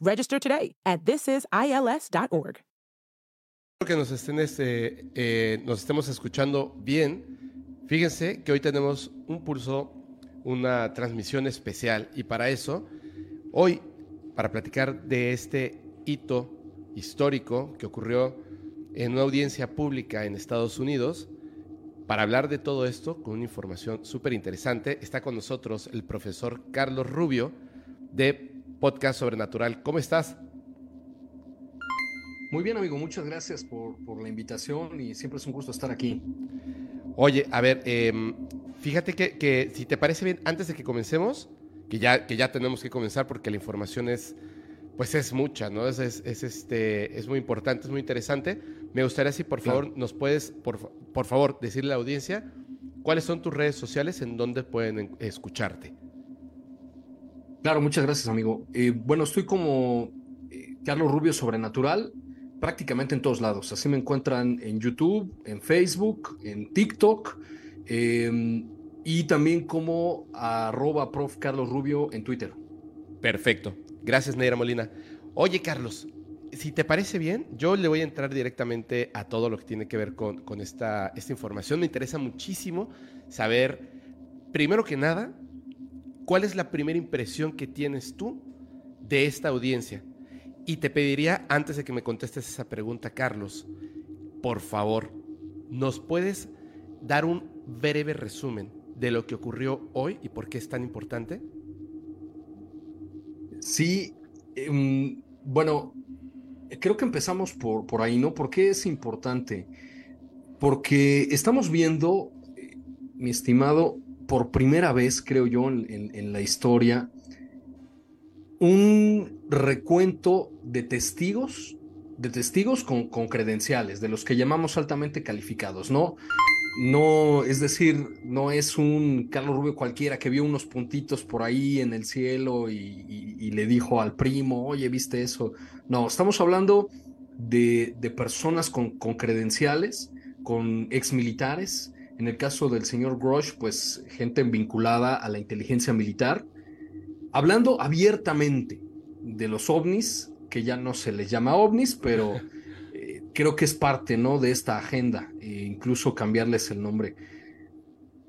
Register today at thisisils.org. Que nos, estén este, eh, nos estemos escuchando bien. Fíjense que hoy tenemos un pulso, una transmisión especial y para eso, hoy, para platicar de este hito histórico que ocurrió en una audiencia pública en Estados Unidos, para hablar de todo esto con una información súper interesante, está con nosotros el profesor Carlos Rubio de Podcast Sobrenatural. ¿Cómo estás? Muy bien, amigo, muchas gracias por, por la invitación y siempre es un gusto estar aquí. Oye, a ver, em, fíjate que, que, si te parece bien, antes de que comencemos, que ya, que ya tenemos que comenzar porque la información es, pues es mucha, ¿no? Es, es, es este, es muy importante, es muy interesante. Me gustaría si por favor nos puedes, por, por favor, decirle a la audiencia cuáles son tus redes sociales en donde pueden escucharte. Claro, muchas gracias, amigo. Eh, bueno, estoy como eh, Carlos Rubio Sobrenatural prácticamente en todos lados. Así me encuentran en YouTube, en Facebook, en TikTok eh, y también como arroba prof Carlos Rubio en Twitter. Perfecto. Gracias, Neira Molina. Oye, Carlos, si te parece bien, yo le voy a entrar directamente a todo lo que tiene que ver con, con esta, esta información. Me interesa muchísimo saber, primero que nada, cuál es la primera impresión que tienes tú de esta audiencia. Y te pediría, antes de que me contestes esa pregunta, Carlos, por favor, ¿nos puedes dar un breve resumen de lo que ocurrió hoy y por qué es tan importante? Sí, eh, bueno, creo que empezamos por, por ahí, ¿no? ¿Por qué es importante? Porque estamos viendo, eh, mi estimado, por primera vez, creo yo, en, la historia, un recuento de testigos, de testigos con, credenciales, de los que llamamos altamente calificados, ¿no? No, es decir, no es un Carlos Rubio cualquiera que vio unos puntitos por ahí en el cielo y, le dijo al primo, oye, ¿viste eso? No, estamos hablando de, personas con, con, credenciales, con exmilitares. En el caso del señor Grosh, pues gente vinculada a la inteligencia militar, hablando abiertamente de los ovnis, que ya no se les llama ovnis, pero eh, creo que es parte ¿no? de esta agenda, e incluso cambiarles el nombre.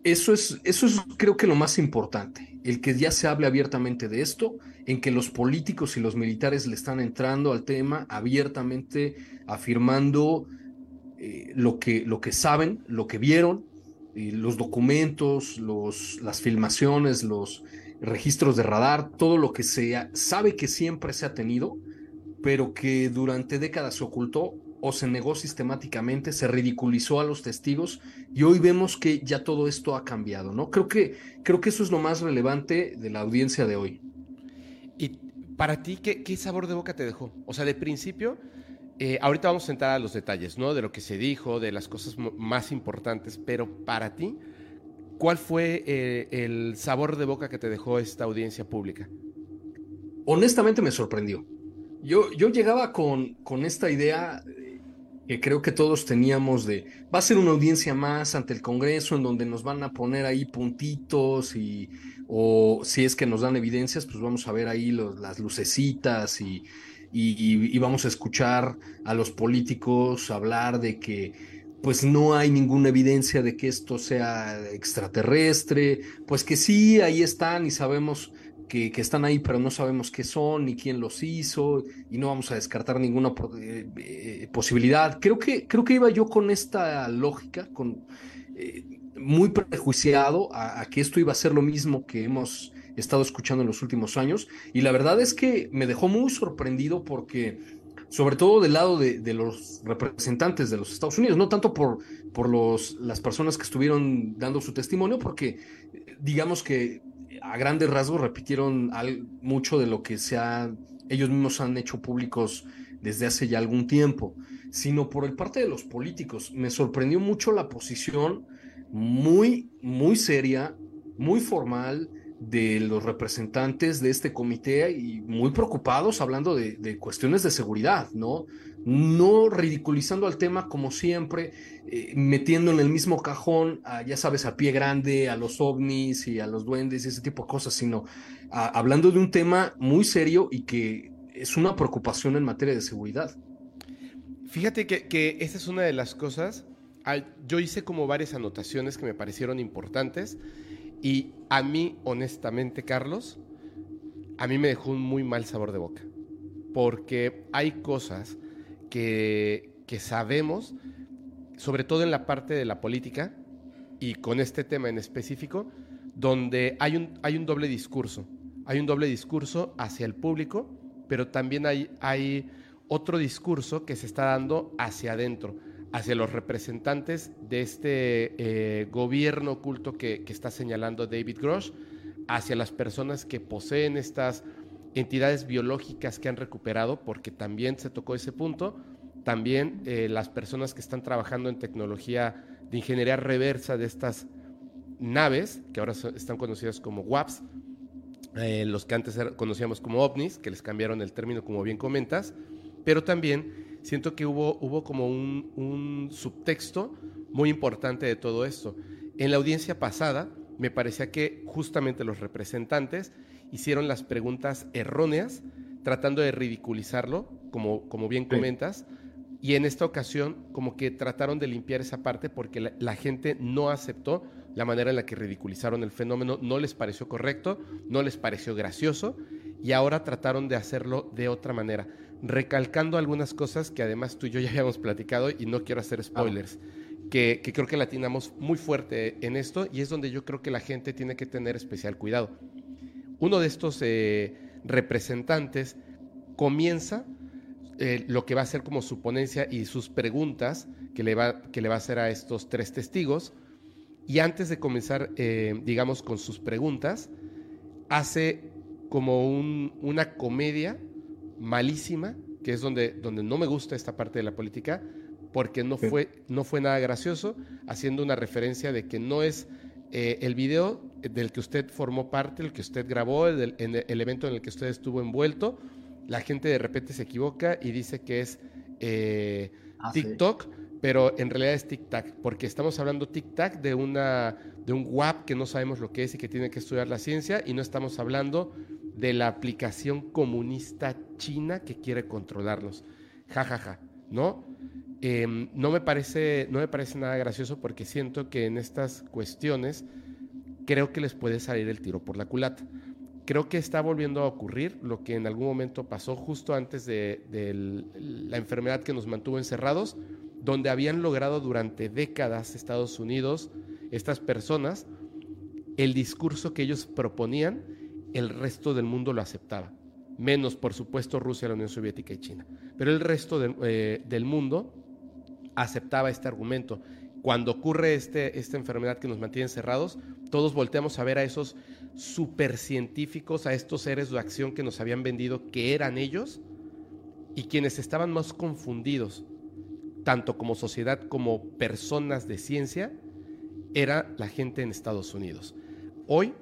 Eso es, eso es creo que lo más importante, el que ya se hable abiertamente de esto, en que los políticos y los militares le están entrando al tema abiertamente, afirmando eh, lo, que, lo que saben, lo que vieron, eh, los documentos, los, las filmaciones, los, registros de radar, todo lo que se sabe que siempre se ha tenido, pero que durante décadas se ocultó o se negó sistemáticamente, se ridiculizó a los testigos y hoy vemos que ya todo esto ha cambiado, ¿no? Creo que, creo que eso es lo más relevante de la audiencia de hoy. Y para ti, ¿qué, qué sabor de boca te dejó? O sea, de principio, eh, ahorita vamos a entrar a los detalles, ¿no? De lo que se dijo, de las cosas más importantes, pero para ti, ¿Cuál fue eh, el sabor de boca que te dejó esta audiencia pública? Honestamente me sorprendió. Yo, yo llegaba con, con esta idea eh, que creo que todos teníamos de, va a ser una audiencia más ante el Congreso en donde nos van a poner ahí puntitos y, o si es que nos dan evidencias, pues vamos a ver ahí los, las lucecitas y, y, vamos a escuchar a los políticos hablar de que pues no hay ninguna evidencia de que esto sea extraterrestre, pues que sí, ahí están y sabemos que, están ahí, pero no sabemos qué son ni quién los hizo y no vamos a descartar ninguna eh, eh, posibilidad. Creo que, creo que iba yo con esta lógica, con, eh, muy prejuiciado a, que esto iba a ser lo mismo que hemos estado escuchando en los últimos años y la verdad es que me dejó muy sorprendido porque sobre todo del lado de, los representantes de los Estados Unidos, no tanto por, por los, las personas que estuvieron dando su testimonio, porque digamos que a grandes rasgos repitieron mucho de lo que se ellos mismos han hecho públicos desde hace ya algún tiempo, sino por el parte de los políticos. Me sorprendió mucho la posición muy, muy seria, muy formal de los representantes de este comité y muy preocupados hablando de cuestiones de seguridad, ¿no? no ridiculizando al tema como siempre, eh, metiendo en el mismo cajón, ya sabes, a pie grande, a los ovnis y a los duendes y ese tipo de cosas, sino hablando de un tema muy serio y que es una preocupación en materia de seguridad. Fíjate que, que esa es una de las cosas. Yo hice como varias anotaciones que me parecieron importantes y a mí, honestamente, Carlos, a mí me dejó un muy mal sabor de boca. Porque hay cosas que, sabemos, sobre todo en la parte de la política y con este tema en específico, donde hay un, hay un doble discurso. Hay un doble discurso hacia el público, pero también hay, hay otro discurso que se está dando hacia adentro, hacia los representantes de este eh, gobierno oculto que, que, está señalando David Grosh, hacia las personas que poseen estas entidades biológicas que han recuperado, porque también se tocó ese punto, también eh, las personas que están trabajando en tecnología de ingeniería reversa de estas naves, que ahora están conocidas como WAPs, eh, los que antes conocíamos como ovnis, que les cambiaron el término como bien comentas, pero también siento que hubo, hubo como un, un subtexto muy importante de todo esto. En la audiencia pasada, me parecía que justamente los representantes hicieron las preguntas erróneas, tratando de ridiculizarlo, como, como bien comentas, y en esta ocasión como que trataron de limpiar esa parte porque la, gente no aceptó la manera en la que ridiculizaron el fenómeno, no les pareció correcto, no les pareció gracioso, y ahora trataron de hacerlo de otra manera, recalcando algunas cosas que además tú y yo ya habíamos platicado y no quiero hacer spoilers. Que, creo que latinamos muy fuerte en esto y es donde yo creo que la gente tiene que tener especial cuidado. Uno de estos eh, representantes comienza eh, lo que va a ser como su ponencia y sus preguntas que le va, que le va a hacer a estos tres testigos. Y antes de comenzar, eh, digamos, con sus preguntas, hace como una comedia malísima, que es donde, donde no me gusta esta parte de la política, porque no, fue, no fue nada gracioso, haciendo una referencia de que no es eh, el video del que usted formó parte, el que usted grabó, el, el, evento en el que usted estuvo envuelto, la gente de repente se equivoca y dice que es eh, ah, TikTok, pero en realidad es TikTok, porque estamos hablando TikTok de, una, de un WAP que no sabemos lo que es y que tiene que estudiar la ciencia, y no estamos hablando de la aplicación comunista china que quiere controlarlos. Ja, ja, ja, ¿no? Em, no, me parece, no me parece nada gracioso porque siento que en estas cuestiones creo que les puede salir el tiro por la culata. Creo que está volviendo a ocurrir lo que en algún momento pasó justo antes de, la enfermedad que nos mantuvo encerrados, donde habían logrado durante décadas Estados Unidos, estas personas, el discurso que ellos proponían, el resto del mundo lo aceptaba. Menos, por supuesto, Rusia, la Unión Soviética y China. Pero el resto eh, del mundo aceptaba este argumento. Cuando ocurre este, esta enfermedad que nos mantiene encerrados, todos volteamos a ver a esos supercientíficos, a estos seres de acción que nos habían vendido que eran ellos y quienes estaban más confundidos, tanto como sociedad como personas de ciencia, era la gente en Estados Unidos. Hoy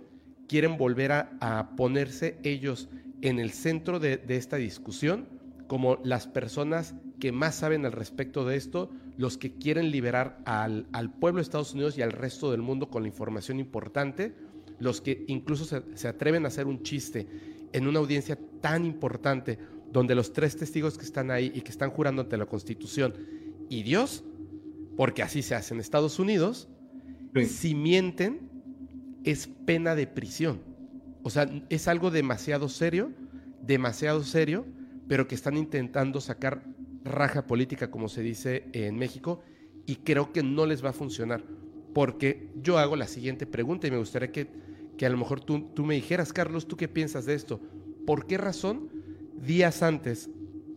quieren volver a, ponerse ellos en el centro de, de esta discusión como las personas que más saben al respecto de esto, los que quieren liberar al, pueblo de Estados Unidos y al resto del mundo con la información importante, los que incluso se, atreven a hacer un chiste en una audiencia tan importante, donde los tres testigos que están ahí y que están jurando ante la Constitución y Dios, porque así se hace en Estados Unidos, si mienten es pena de prisión. O sea, es algo demasiado serio, demasiado serio, pero que están intentando sacar raja política, como se dice en México, y creo que no les va a funcionar. Porque yo hago la siguiente pregunta y me gustaría que, que a lo mejor tú, tú me dijeras, Carlos, ¿tú qué piensas de esto? ¿Por qué razón días antes,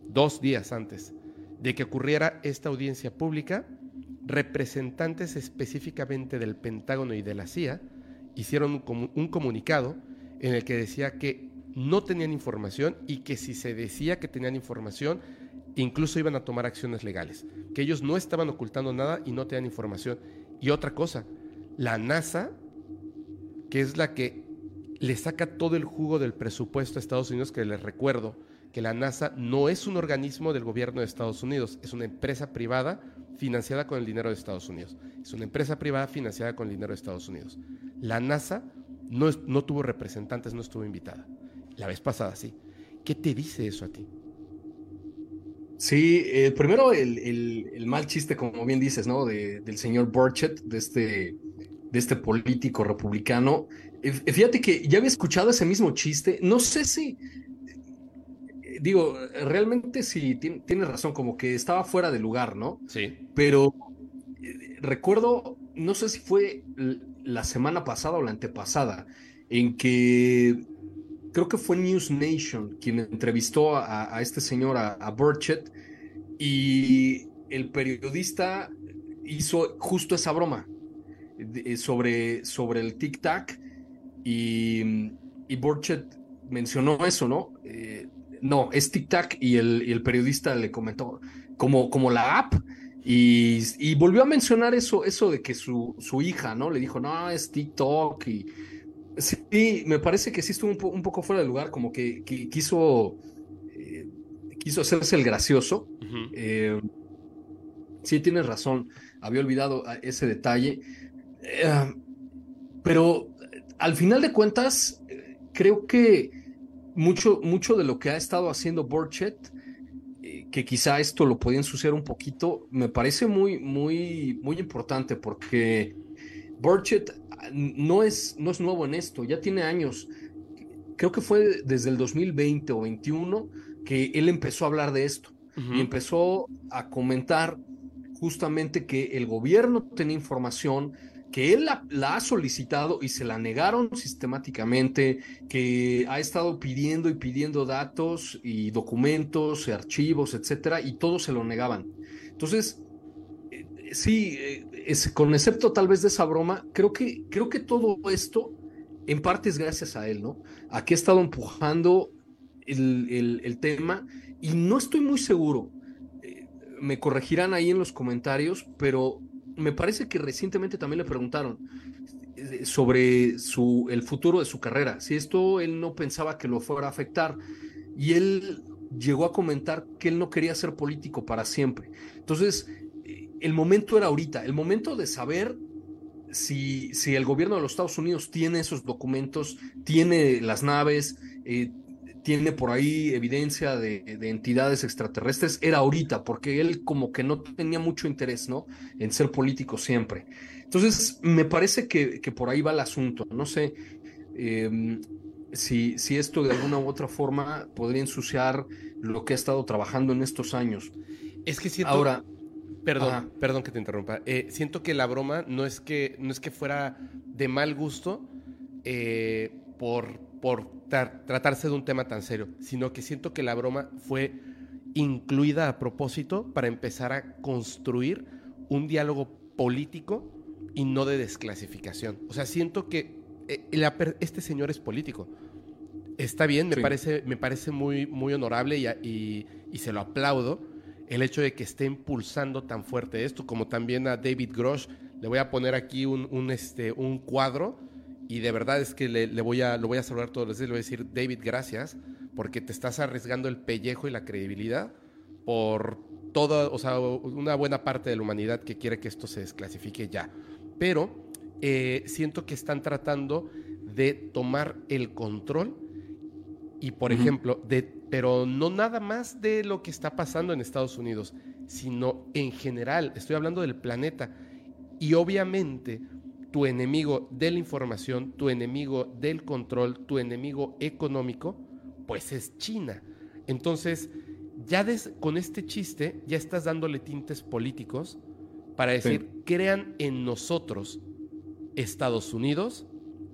dos días antes de que ocurriera esta audiencia pública, representantes específicamente del Pentágono y de la CIA hicieron un, un comunicado en el que decía que no tenían información y que si se decía que tenían información, incluso iban a tomar acciones legales, que ellos no estaban ocultando nada y no tenían información. Y otra cosa, la NASA, que es la que le saca todo el jugo del presupuesto a Estados Unidos, que les recuerdo que la NASA no es un organismo del gobierno de Estados Unidos, es una empresa privada financiada con el dinero de Estados Unidos. Es una empresa privada financiada con el dinero de Estados Unidos. La NASA no, no tuvo representantes, no estuvo invitada. La vez pasada sí. ¿Qué te dice eso a ti? Sí, eh, primero el, el, mal chiste, como bien dices, ¿no? De, del señor Burchett, de este, de este político republicano. Eh, fíjate que ya había escuchado ese mismo chiste. No sé si, digo, realmente sí, tiene, razón, como que estaba fuera de lugar, ¿no? Sí. Pero eh, recuerdo, no sé si fue la semana pasada o la antepasada, en que creo que fue News Nation quien entrevistó a, este señor, a, Burchett, y el periodista hizo justo esa broma eh, sobre, sobre el tic-tac y, y Burchett mencionó eso, ¿no? Eh, no, es tic-tac y el, el, periodista le comentó como, como la app y, y, volvió a mencionar eso, eso de que su, su hija, ¿no? Le dijo, no, es TikTok y Sí, me parece que sí estuvo un, poco fuera de lugar, como que, quiso, eh, quiso hacerse el gracioso. Eh, sí, tienes razón, había olvidado ese detalle. Eh, pero al final de cuentas, creo que mucho, mucho de lo que ha estado haciendo Borchet, que quizá esto lo podía ensuciar un poquito, me parece muy, muy, muy importante porque Borchet no es, no es nuevo en esto, ya tiene años. Creo que fue desde el 2020 o 21 que él empezó a hablar de esto y empezó a comentar justamente que el gobierno tenía información, que él la, ha solicitado y se la negaron sistemáticamente, que ha estado pidiendo y pidiendo datos y documentos, archivos, etcétera, y todos se lo negaban. Entonces, eh, sí, eh, con excepto tal vez de esa broma, creo que, creo que todo esto en parte es gracias a él, ¿no? Aquí ha estado empujando el, tema y no estoy muy seguro. Eh, me corregirán ahí en los comentarios, pero me parece que recientemente también le preguntaron eh, sobre su, el futuro de su carrera, si esto él no pensaba que lo fuera a afectar. Y él llegó a comentar que él no quería ser político para siempre. Entonces, el momento era ahorita, el momento de saber si, si el gobierno de los Estados Unidos tiene esos documentos, tiene las naves, eh, tiene por ahí evidencia de, entidades extraterrestres, era ahorita, porque él como que no tenía mucho interés, ¿no? En ser político siempre. Entonces, me parece que, que por ahí va el asunto. No sé em, si, si esto de alguna u otra forma podría ensuciar lo que ha estado trabajando en estos años. Es que siento... Ahora, Perdón, perdón que te interrumpa. Eh, siento que la broma no es que, no es que fuera de mal gusto eh, por, por tratarse de un tema tan serio, sino que siento que la broma fue incluida a propósito para empezar a construir un diálogo político y no de desclasificación. O sea, siento que eh, este señor es político. Está bien, me, parece, me parece muy, muy honorable y, y se lo aplaudo el hecho de que esté impulsando tan fuerte esto, como también a David Grosh. Le voy a poner aquí un, este, un cuadro y de verdad es que le, voy a, lo voy a saludar todos los días. Le voy a decir, David, gracias, porque te estás arriesgando el pellejo y la credibilidad por toda, o sea, una buena parte de la humanidad que quiere que esto se desclasifique ya. Pero eh, siento que están tratando de tomar el control y, por ejemplo, de, pero no nada más de lo que está pasando en Estados Unidos, sino en general, estoy hablando del planeta. Y obviamente tu enemigo de la información, tu enemigo del control, tu enemigo económico, pues es China. Entonces, ya con este chiste ya estás dándole tintes políticos para decir, crean en nosotros Estados Unidos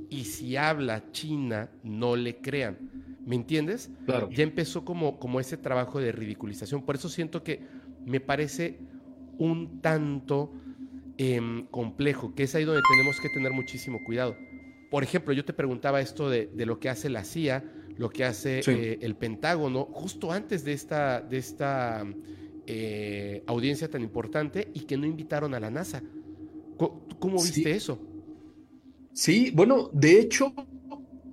y si habla China, no le crean. ¿Me entiendes? Claro. Ya empezó como, como ese trabajo de ridiculización. Por eso siento que me parece un tanto em, complejo, que es ahí donde tenemos que tener muchísimo cuidado. Por ejemplo, yo te preguntaba esto de, lo que hace la CIA, lo que hace eh, el Pentágono, justo antes de esta, de esta eh, audiencia tan importante y que no invitaron a la NASA. ¿Cómo, viste eso? Sí, bueno, de hecho,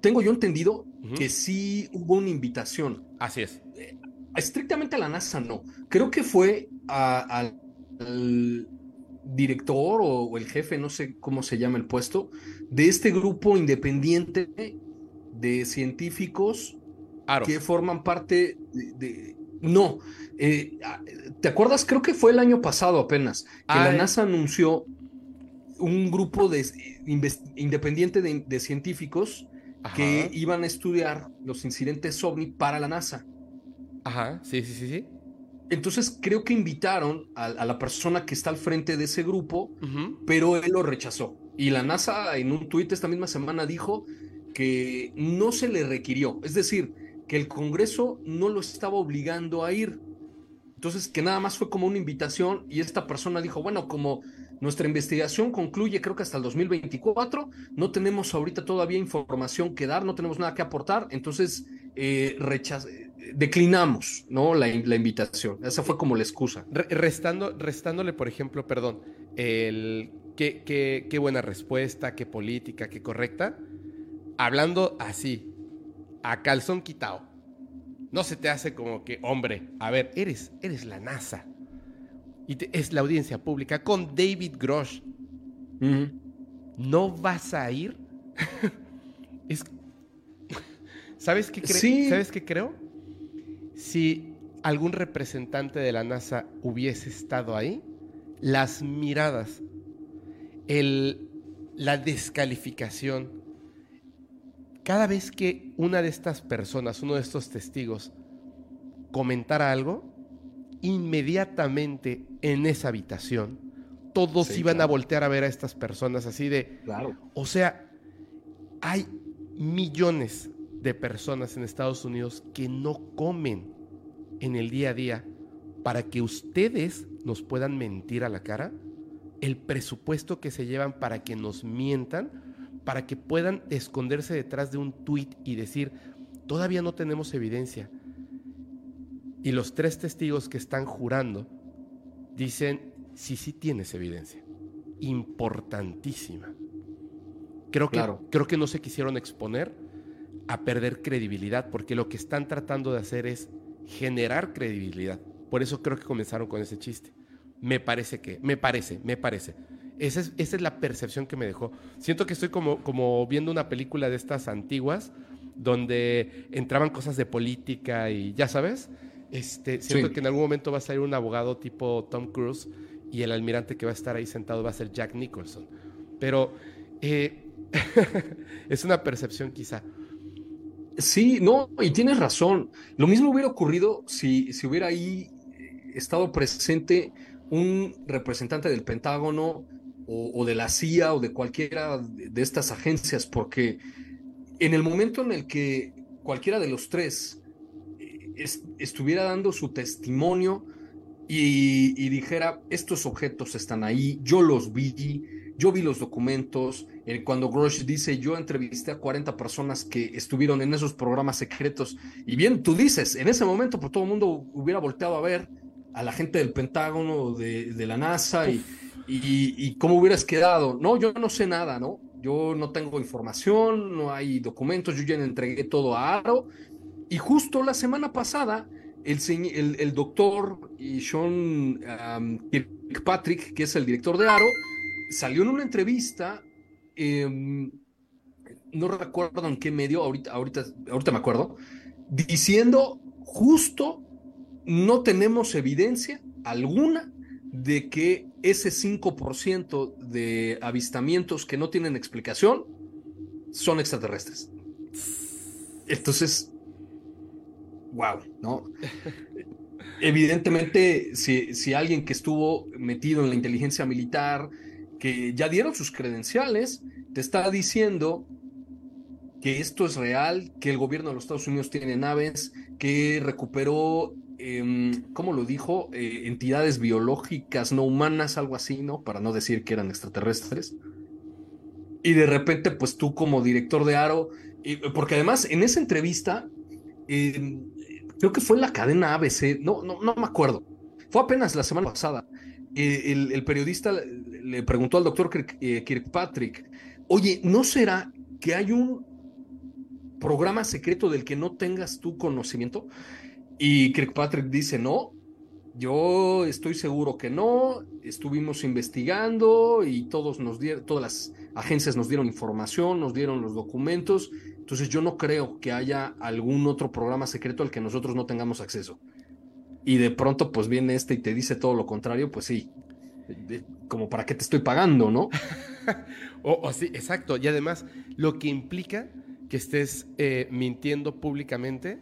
tengo yo entendido que sí hubo una invitación. Así es. Eh, estrictamente a la NASA no. Creo que fue al director o, el jefe, no sé cómo se llama el puesto, de este grupo independiente de científicos que forman parte de... no, eh, ¿te acuerdas? Creo que fue el año pasado apenas, que la NASA anunció un grupo de, independiente de, científicos que iban a estudiar los incidentes OVNI para la NASA. Ajá, sí, sí, sí, sí. Entonces creo que invitaron a, la persona que está al frente de ese grupo, pero él lo rechazó. Y la NASA en un tuit esta misma semana dijo que no se le requirió, es decir, que el Congreso no lo estaba obligando a ir. Entonces, que nada más fue como una invitación y esta persona dijo, bueno, como nuestra investigación concluye creo que hasta el 2024, no tenemos ahorita todavía información que dar, no tenemos nada que aportar, entonces eh, declinamos ¿no? La, invitación. Esa fue como la excusa. Restando, restándole, por ejemplo, perdón, el qué, qué, qué buena respuesta, qué política, qué correcta. Hablando así, a calzón quitado. No se te hace como que, hombre, a ver, eres, eres la NASA. Y es la audiencia pública con David Grosh. ¿No vas a ir? es, ¿Sabes qué, ¿Sabes qué creo? Si algún representante de la NASA hubiese estado ahí, las miradas, el, la descalificación, cada vez que una de estas personas, uno de estos testigos, comentara algo, inmediatamente en esa habitación, todos iban a voltear a ver a estas personas así de... Claro. O sea, hay millones de personas en Estados Unidos que no comen en el día a día para que ustedes nos puedan mentir a la cara, el presupuesto que se llevan para que nos mientan, para que puedan esconderse detrás de un tuit y decir, todavía no tenemos evidencia. Y los tres testigos que están jurando dicen, sí, sí tienes evidencia. Importantísima. Creo que, creo que no se quisieron exponer a perder credibilidad, porque lo que están tratando de hacer es generar credibilidad. Por eso creo que comenzaron con ese chiste. Me parece que, me parece, me parece. Esa es, esa es la percepción que me dejó. Siento que estoy como, como viendo una película de estas antiguas, donde entraban cosas de política y ya sabes. Este, siento que en algún momento va a salir un abogado tipo Tom Cruise y el almirante que va a estar ahí sentado va a ser Jack Nicholson. Pero eh, es una percepción quizá. Sí, no, y tienes razón. Lo mismo hubiera ocurrido si, si hubiera ahí eh, estado presente un representante del Pentágono o, de la CIA o de cualquiera de estas agencias, porque en el momento en el que cualquiera de los tres eh, estuviera dando su testimonio y, y, dijera, estos objetos están ahí, yo los vi, yo vi los documentos, eh, cuando Grosh dice, yo entrevisté a 40 personas que estuvieron en esos programas secretos, y bien, tú dices, en ese momento, por pues, todo el mundo hubiera volteado a ver a la gente del Pentágono, de, de la NASA, y, y, cómo hubieras quedado. No, yo no sé nada, ¿no? Yo no tengo información, no hay documentos, yo ya entregué todo a Aro, y justo la semana pasada, el, el, el doctor Sean Kirkpatrick, que es el director de Aro, salió en una entrevista, em, no recuerdo en qué medio, ahorita, ahorita, ahorita me acuerdo, diciendo justo no tenemos evidencia alguna de que ese 5% de avistamientos que no tienen explicación son extraterrestres. Entonces, wow, ¿no? Evidentemente, si, si alguien que estuvo metido en la inteligencia militar, ya dieron sus credenciales, te está diciendo que esto es real, que el gobierno de los Estados Unidos tiene naves, que recuperó, eh, ¿cómo lo dijo? Eh, entidades biológicas no humanas, algo así, ¿no? Para no decir que eran extraterrestres. Y de repente, pues tú como director de Aro, porque además en esa entrevista, eh, creo que fue en la cadena ABC, no, no, no me acuerdo, fue apenas la semana pasada, el, el, periodista le preguntó al doctor eh, Kirkpatrick, oye, ¿no será que hay un programa secreto del que no tengas tu conocimiento? Y Kirkpatrick dice, no, yo estoy seguro que no, estuvimos investigando y todos nos dieron, todas las agencias nos dieron información, nos dieron los documentos, entonces yo no creo que haya algún otro programa secreto al que nosotros no tengamos acceso. Y de pronto pues viene este y te dice todo lo contrario, pues sí, como para qué te estoy pagando, ¿no? o, o, sí, exacto. Y además, lo que implica que estés eh, mintiendo públicamente,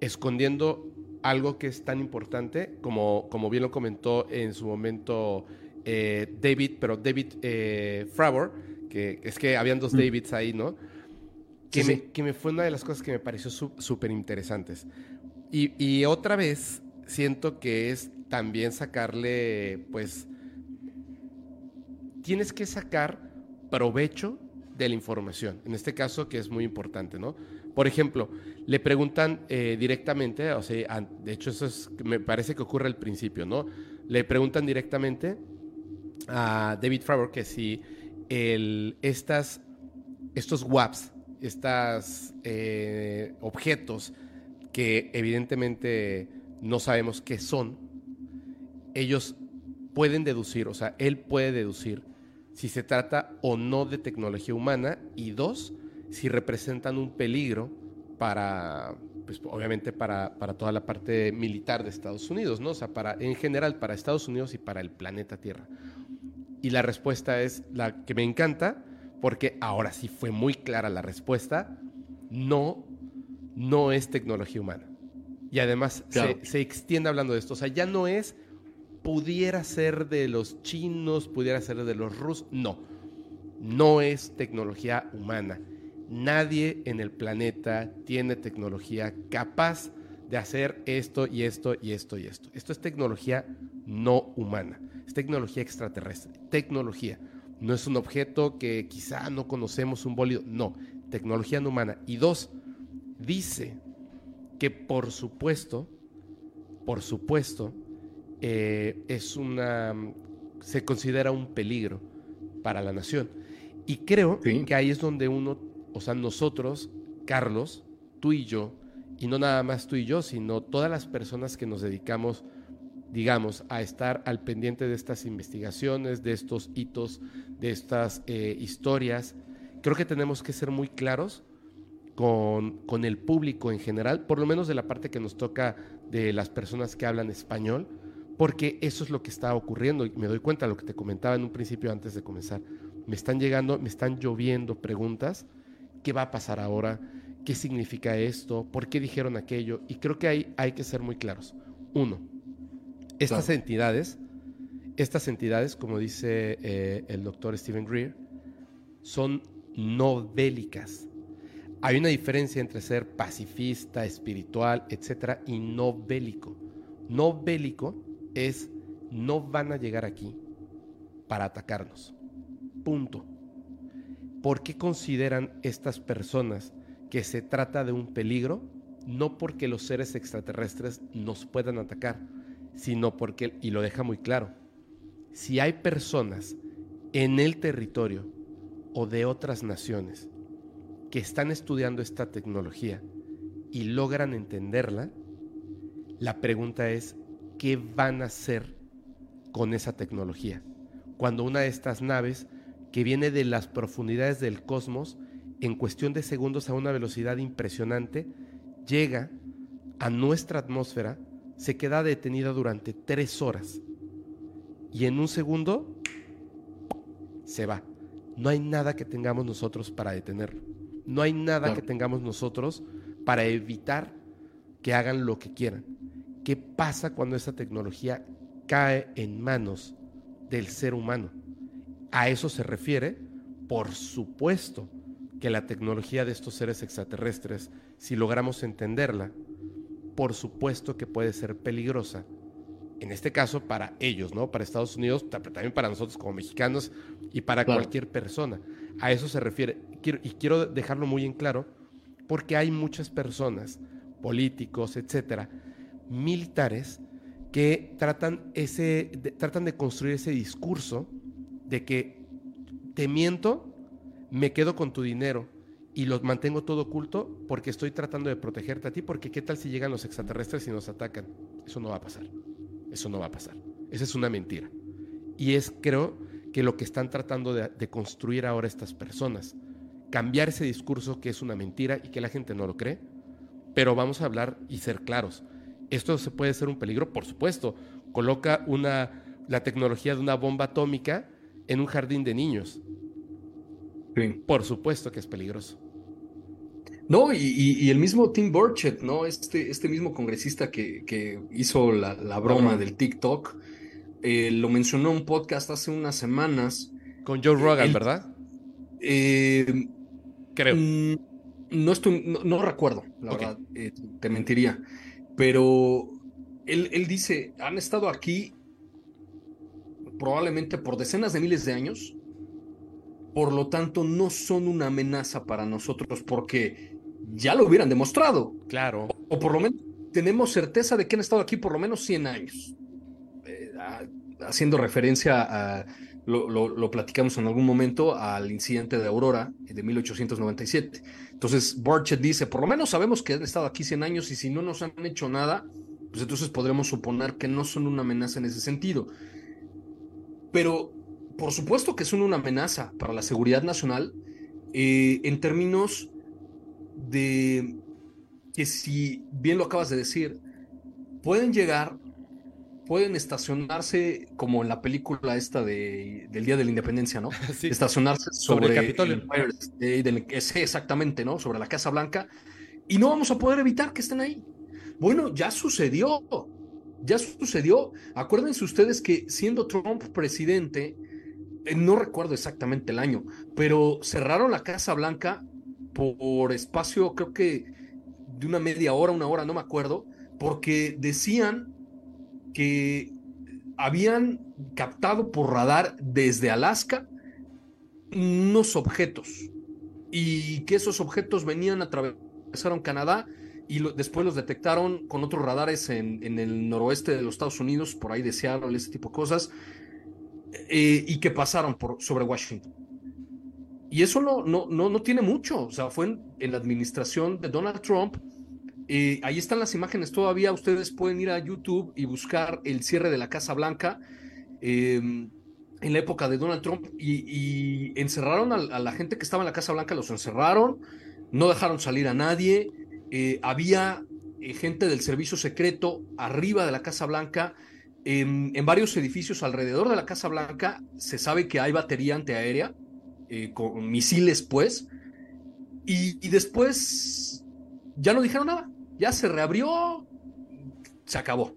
escondiendo algo que es tan importante, como, como bien lo comentó en su momento eh, David, pero David eh, Fravor, que es que habían dos mm. Davids ahí, ¿no? Que, sí, me, que me fue una de las cosas que me pareció súper interesantes. Y, otra vez siento que es también sacarle, pues, tienes que sacar provecho de la información. En este caso, que es muy importante, ¿no? Por ejemplo, le preguntan eh, directamente, o sea, de hecho eso es, me parece que ocurre al principio, ¿no? Le preguntan directamente a David Fravor que si el, estas, estos WAPs, estos eh, objetos que evidentemente no sabemos qué son, ellos pueden deducir, o sea, él puede deducir si se trata o no de tecnología humana y dos, si representan un peligro para, pues obviamente para, para, toda la parte militar de Estados Unidos, ¿no? O sea, para, en general para Estados Unidos y para el planeta Tierra. Y la respuesta es la que me encanta, porque ahora sí fue muy clara la respuesta, no, no es tecnología humana. Y además claro. se, se extiende hablando de esto, o sea, ya no es pudiera ser de los chinos, pudiera ser de los rusos. No, no es tecnología humana. Nadie en el planeta tiene tecnología capaz de hacer esto y esto y esto y esto. Esto es tecnología no humana, es tecnología extraterrestre. Tecnología. No es un objeto que quizá no conocemos, un bólido. No, tecnología no humana. Y dos, dice que por supuesto, por supuesto, eh, es una, se considera un peligro para la nación. Y creo sí. que ahí es donde uno, o sea, nosotros, Carlos, tú y yo, y no nada más tú y yo, sino todas las personas que nos dedicamos, digamos, a estar al pendiente de estas investigaciones, de estos hitos, de estas eh, historias, creo que tenemos que ser muy claros con, con el público en general, por lo menos de la parte que nos toca de las personas que hablan español, porque eso es lo que está ocurriendo y me doy cuenta de lo que te comentaba en un principio antes de comenzar. Me están llegando, me están lloviendo preguntas. ¿Qué va a pasar ahora? ¿Qué significa esto? ¿Por qué dijeron aquello? Y creo que hay, hay que ser muy claros. Uno, estas claro. entidades, estas entidades, como dice eh, el doctor Stephen Greer, son no bélicas. Hay una diferencia entre ser pacifista, espiritual, etcétera, y no bélico. No bélico es no van a llegar aquí para atacarnos. Punto. ¿Por qué consideran estas personas que se trata de un peligro? No porque los seres extraterrestres nos puedan atacar, sino porque, y lo deja muy claro, si hay personas en el territorio o de otras naciones que están estudiando esta tecnología y logran entenderla, la pregunta es, qué van a hacer con esa tecnología. Cuando una de estas naves, que viene de las profundidades del cosmos, en cuestión de segundos a una velocidad impresionante, llega a nuestra atmósfera, se queda detenida durante tres horas y en un segundo se va. No hay nada que tengamos nosotros para detenerlo. No hay nada que tengamos nosotros para evitar que hagan lo que quieran. ¿Qué pasa cuando esa tecnología cae en manos del ser humano? A eso se refiere, por supuesto, que la tecnología de estos seres extraterrestres, si logramos entenderla, por supuesto que puede ser peligrosa. En este caso, para ellos, ¿no? Para Estados Unidos, también para nosotros como mexicanos y para cualquier persona. A eso se refiere. Y quiero dejarlo muy en claro, porque hay muchas personas, políticos, etcétera, militares, que tratan, ese, tratan de construir ese discurso de que te miento, me quedo con tu dinero y lo mantengo todo oculto porque estoy tratando de protegerte a ti, porque qué tal si llegan los extraterrestres y nos atacan. Eso no va a pasar. Eso no va a pasar. Esa es una mentira. Y es, creo, que lo que están tratando de, de construir ahora estas personas. Cambiar ese discurso que es una mentira y que la gente no lo cree. Pero vamos a hablar y ser claros. Esto se puede ser un peligro, por supuesto. Coloca una, la tecnología de una bomba atómica en un jardín de niños. Por supuesto que es peligroso. No, y, el mismo Tim Burchett, ¿no? Este, este mismo congresista que, hizo la, broma del TikTok, eh, lo mencionó en un podcast hace unas semanas. Con Joe Rogan, ¿verdad? Eh, Creo. Mm, no, estoy, no, recuerdo, la verdad, eh, te mentiría. Pero él, él dice, han estado aquí probablemente por decenas de miles de años por lo tanto no son una amenaza para nosotros porque ya lo hubieran demostrado. Claro. O, por lo menos tenemos certeza de que han estado aquí por lo menos 100 años. Eh, haciendo referencia a, lo, platicamos en algún momento, al incidente de Aurora de 1897. Entonces, Burchett dice, por lo menos sabemos que han estado aquí 100 años y si no nos han hecho nada, pues entonces podremos suponer que no son una amenaza en ese sentido. Pero por supuesto que son una amenaza para la seguridad nacional eh, en términos de que si bien lo acabas de decir, pueden llegar, pueden estacionarse como en la película esta de, del Día de la Independencia, ¿no? Estacionarse sobre, el Capitolio. exactamente, ¿no? Sobre la Casa Blanca y no vamos a poder evitar que estén ahí. Bueno, ya sucedió, ya sucedió. Acuérdense ustedes que siendo Trump presidente, eh, no recuerdo exactamente el año, pero cerraron la Casa Blanca por espacio, creo que de una media hora, una hora, no me acuerdo, porque decían que habían captado por radar desde Alaska unos objetos y que esos objetos venían, atravesaron Canadá y después los detectaron con otros radares en, en, el noroeste de los Estados Unidos, por ahí de Seattle, ese tipo de cosas. Eh, y que pasaron por, sobre Washington. Y eso no, no, no, no tiene mucho, o sea, fue en, la administración de Donald Trump. Eh, ahí están las imágenes. Todavía, ustedes pueden ir a YouTube y buscar el cierre de la Casa Blanca em, en la época de Donald Trump y, encerraron a, la gente que estaba en la Casa Blanca, los encerraron, no dejaron salir a nadie, eh, había gente del servicio secreto arriba de la Casa Blanca en, varios edificios alrededor de la Casa Blanca se sabe que hay batería antiaérea, eh, con misiles pues, y, después ya no dijeron nada, ya se reabrió, se acabó.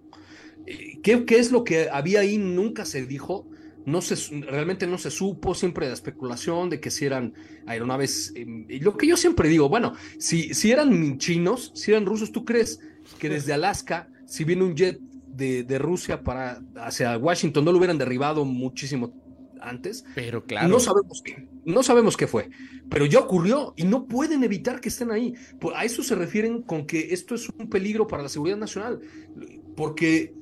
Eh, ¿Qué, ¿Qué, es lo que había ahí? Nunca se dijo, no se, realmente no se supo, siempre de especulación de que si eran aeronaves. Em, lo que yo siempre digo, bueno, si, si eran chinos, si eran rusos, ¿tú crees que desde Alaska, si viene un jet de, Rusia para hacia Washington no lo hubieran derribado muchísimo antes. Pero claro. No sabemos qué, no sabemos qué fue, pero ya ocurrió y no pueden evitar que estén ahí. A eso se refieren con que esto es un peligro para la seguridad nacional, porque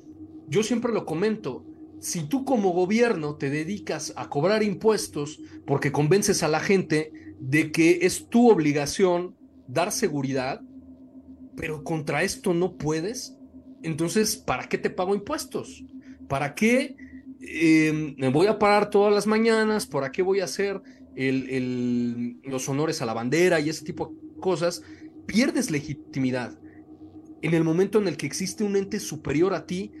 yo siempre lo comento. Si tú como gobierno te dedicas a cobrar impuestos porque convences a la gente de que es tu obligación dar seguridad, pero contra esto no puedes, entonces, ¿para qué te pago impuestos? ¿Para qué em, me voy a parar todas las mañanas? ¿Para qué voy a hacer los honores a la bandera y ese tipo de cosas? Pierdes legitimidad. En el momento en el que existe un ente superior a ti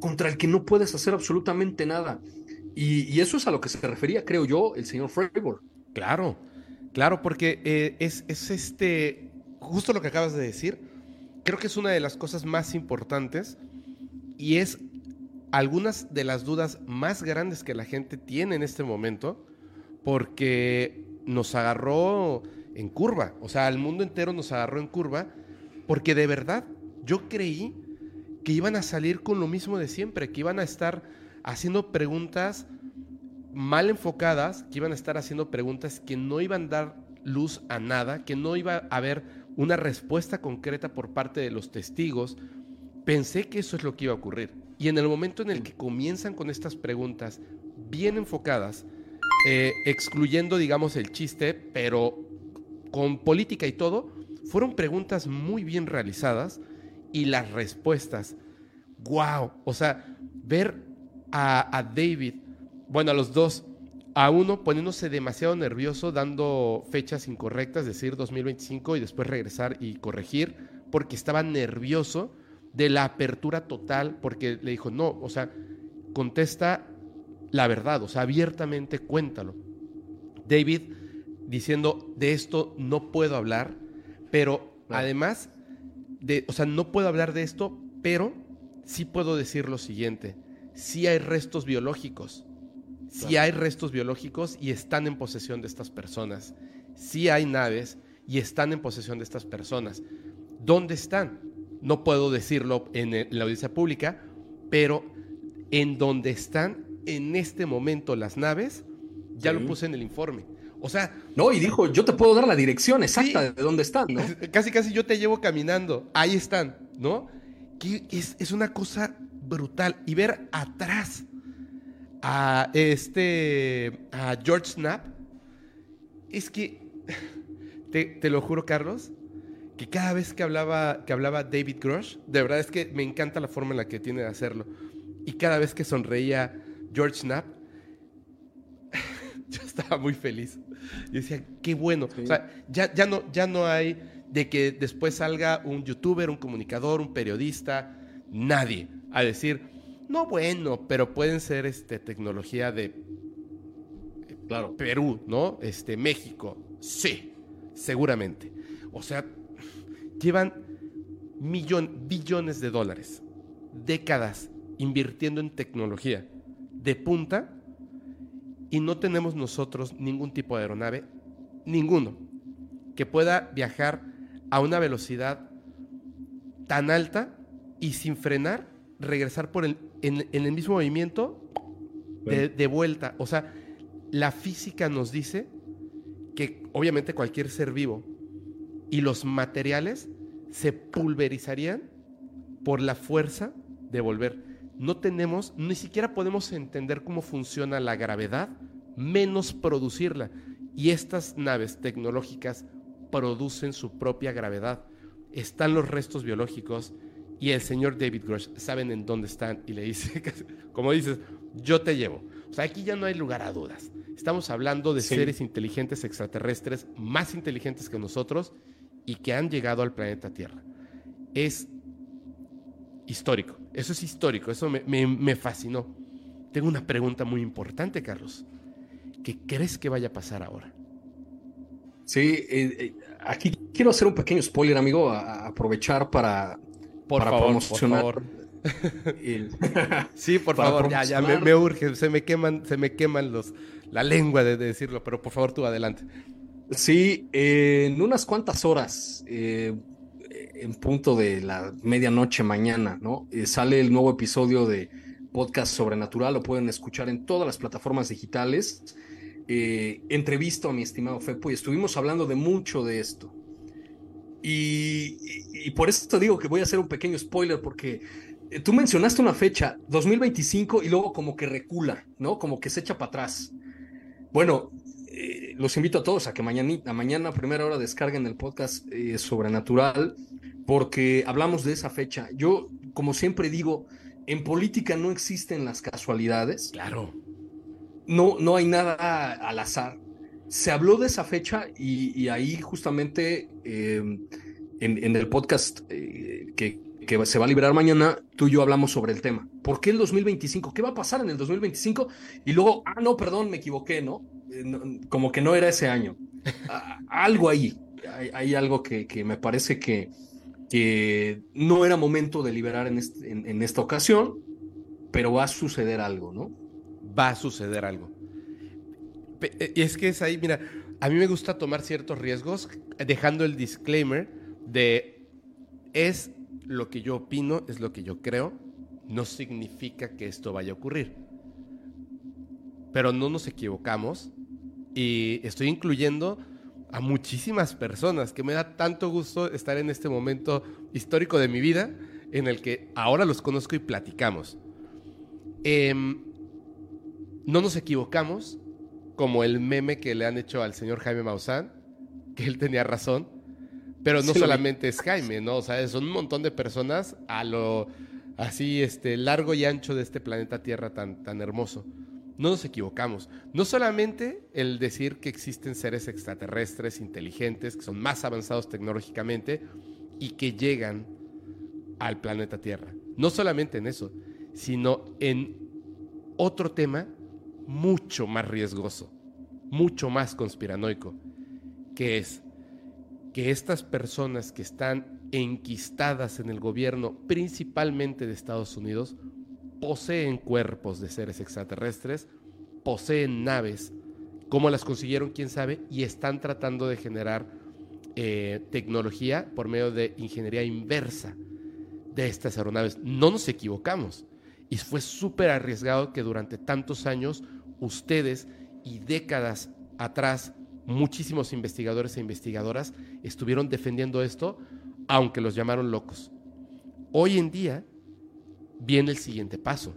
contra el que no puedes hacer absolutamente nada. Y, eso es a lo que se refería, creo yo, el señor Freiburg. Claro, claro, porque eh, es, es este, justo lo que acabas de decir, creo que es una de las cosas más importantes y es algunas de las dudas más grandes que la gente tiene en este momento, porque nos agarró en curva, o sea, el mundo entero nos agarró en curva, porque de verdad yo creí que iban a salir con lo mismo de siempre, que iban a estar haciendo preguntas mal enfocadas, que iban a estar haciendo preguntas que no iban a dar luz a nada, que no iba a haber una respuesta concreta por parte de los testigos. Pensé que eso es lo que iba a ocurrir. Y en el momento en el que comienzan con estas preguntas bien enfocadas, eh, excluyendo, digamos, el chiste, pero con política y todo, fueron preguntas muy bien realizadas y las respuestas. ¡Wow! O sea, ver a, David, bueno, a los dos, a uno poniéndose demasiado nervioso, dando fechas incorrectas, decir 2025 y después regresar y corregir, porque estaba nervioso de la apertura total, porque le dijo, no, o sea, contesta la verdad, o sea, abiertamente cuéntalo. David diciendo, de esto no puedo hablar, pero además, de, o sea, no puedo hablar de esto, pero sí puedo decir lo siguiente, sí hay restos biológicos, sí hay restos biológicos y están en posesión de estas personas, sí hay naves y están en posesión de estas personas. ¿Dónde están? No puedo decirlo en la audiencia pública, pero en donde están en este momento las naves, ya lo puse en el informe. O sea. No, y dijo, yo te puedo dar la dirección exacta de dónde están, ¿no? Casi, casi yo te llevo caminando. Ahí están, ¿no? Que es, es una cosa brutal. Y ver atrás a este. a George Snap. Es que. Te, te lo juro, Carlos. Que cada vez que hablaba, que hablaba David Grush, de verdad es que me encanta la forma en la que tiene de hacerlo. Y cada vez que sonreía George Snap, yo estaba muy feliz. Yo decía, qué bueno. O sea, ya, ya, no, ya no hay de que después salga un youtuber, un comunicador, un periodista, nadie, a decir, no bueno, pero pueden ser este, tecnología de claro. Perú, ¿no? Este, México. Sí, seguramente. O sea, llevan millón, billones de dólares, décadas invirtiendo en tecnología de punta y no tenemos nosotros ningún tipo de aeronave, ninguno, que pueda viajar a una velocidad tan alta y sin frenar, regresar por el, en, el mismo movimiento de, de vuelta. O sea, la física nos dice que obviamente cualquier ser vivo y los materiales se pulverizarían por la fuerza de volver no tenemos, ni siquiera podemos entender cómo funciona la gravedad, menos producirla. Y estas naves tecnológicas producen su propia gravedad. Están los restos biológicos y el señor David Grush saben en dónde están y le dice, como dices, yo te llevo. O sea, aquí ya no hay lugar a dudas. Estamos hablando de seres inteligentes extraterrestres más inteligentes que nosotros y que han llegado al planeta Tierra. Es histórico. Eso es histórico, eso me, fascinó. Tengo una pregunta muy importante, Carlos. ¿Qué crees que vaya a pasar ahora? Sí, eh, eh, aquí quiero hacer un pequeño spoiler, amigo, a, aprovechar para, por para promocionar. sí, por favor, ya, ya me, urge, se me queman, se me queman los, la lengua de, decirlo, pero por favor tú adelante. Sí, en unas cuantas horas eh, en punto de la medianoche mañana, ¿no? Eh, sale el nuevo episodio de Podcast Sobrenatural, lo pueden escuchar en todas las plataformas digitales. Eh, entrevisto a mi estimado Fepo y estuvimos hablando de mucho de esto. Y, por eso te digo que voy a hacer un pequeño spoiler porque eh, tú mencionaste una fecha, 2025, y luego como que recula, ¿no? Como que se echa para atrás. Bueno, los invito a todos a que mañana, a mañana primera hora descarguen el podcast Sobrenatural porque hablamos de esa fecha. Yo, como siempre digo, en política no existen las casualidades. Claro. No, no hay nada al azar. Se habló de esa fecha y, ahí justamente em, en, el podcast eh, que, que se va a liberar mañana, tú y yo hablamos sobre el tema. ¿Por qué el 2025? ¿Qué va a pasar en el 2025? Y luego, ah, no, perdón, me equivoqué, ¿no? Eh, como que no era ese año. algo ahí, hay, algo que, me parece que, no era momento de liberar en, en esta ocasión, pero va a suceder algo, ¿no? Va a suceder algo. Eh, y es que es ahí, mira, a mí me gusta tomar ciertos riesgos, dejando el disclaimer de es lo que yo opino, es lo que yo creo, no significa que esto vaya a ocurrir. Pero no nos equivocamos y estoy incluyendo a muchísimas personas que me da tanto gusto estar en este momento histórico de mi vida en el que ahora los conozco y platicamos. Em, no nos equivocamos, como el meme que le han hecho al señor Jaime Maussan, que él tenía razón, pero no solamente es Jaime, ¿no? O sea, son un montón de personas a lo así este largo y ancho de este planeta Tierra tan, tan hermoso. No nos equivocamos. No solamente el decir que existen seres extraterrestres inteligentes, que son más avanzados tecnológicamente y que llegan al planeta Tierra. No solamente en eso, sino en otro tema mucho más riesgoso, mucho más conspiranoico, que es que estas personas que están enquistadas en el gobierno, principalmente de Estados Unidos, poseen cuerpos de seres extraterrestres, poseen naves, cómo las consiguieron, quién sabe, y están tratando de generar eh, tecnología por medio de ingeniería inversa de estas aeronaves. No nos equivocamos. Y fue súper arriesgado que durante tantos años ustedes y décadas atrás muchísimos investigadores e investigadoras estuvieron defendiendo esto, aunque los llamaron locos. Hoy en día viene el siguiente paso.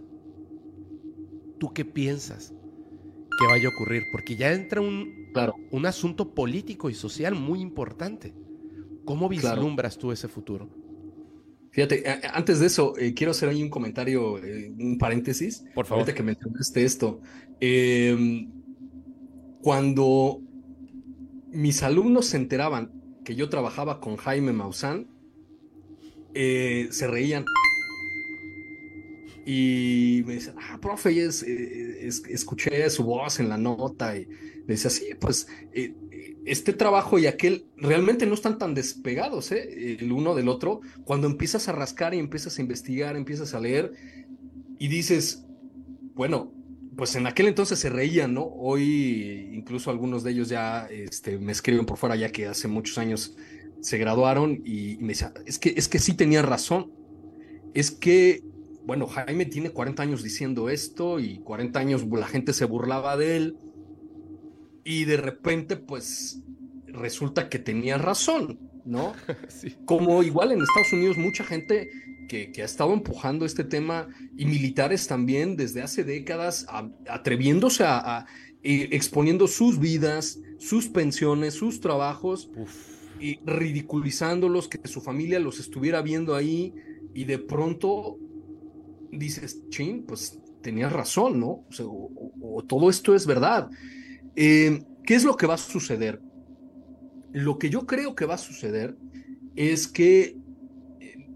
¿Tú qué piensas que vaya a ocurrir? Porque ya entra un, claro. un asunto político y social muy importante. ¿Cómo vislumbras tú ese futuro? Fíjate, antes de eso, eh, quiero hacer ahí un comentario, eh, un paréntesis. Por favor. Ahorita que mencionaste esto. Em, cuando mis alumnos se enteraban que yo trabajaba con Jaime Maussan, eh, se reían. Y me decían, ah, profe, es, escuché su voz en la nota y me decía, sí, pues este trabajo y aquel realmente no están tan despegados, ¿eh? el uno del otro. Cuando empiezas a rascar y empiezas a investigar, empiezas a leer y dices, bueno, pues en aquel entonces se reían, ¿no? Hoy incluso algunos de ellos ya este, me escriben por fuera ya que hace muchos años se graduaron y, me decían, es que, es que sí tenía razón. Es que, bueno, Jaime tiene 40 años diciendo esto y 40 años la gente se burlaba de él. Y de repente, pues, resulta que tenía razón, ¿no? Como igual en Estados Unidos mucha gente que, ha estado empujando este tema y militares también desde hace décadas atreviéndose a, exponiendo sus vidas, sus pensiones, sus trabajos y ridiculizándolos, que su familia los estuviera viendo ahí y de pronto dices, chin, pues tenías razón, ¿no? o todo esto es verdad. Eh, ¿Qué es lo que va a suceder? Lo que yo creo que va a suceder es que eh,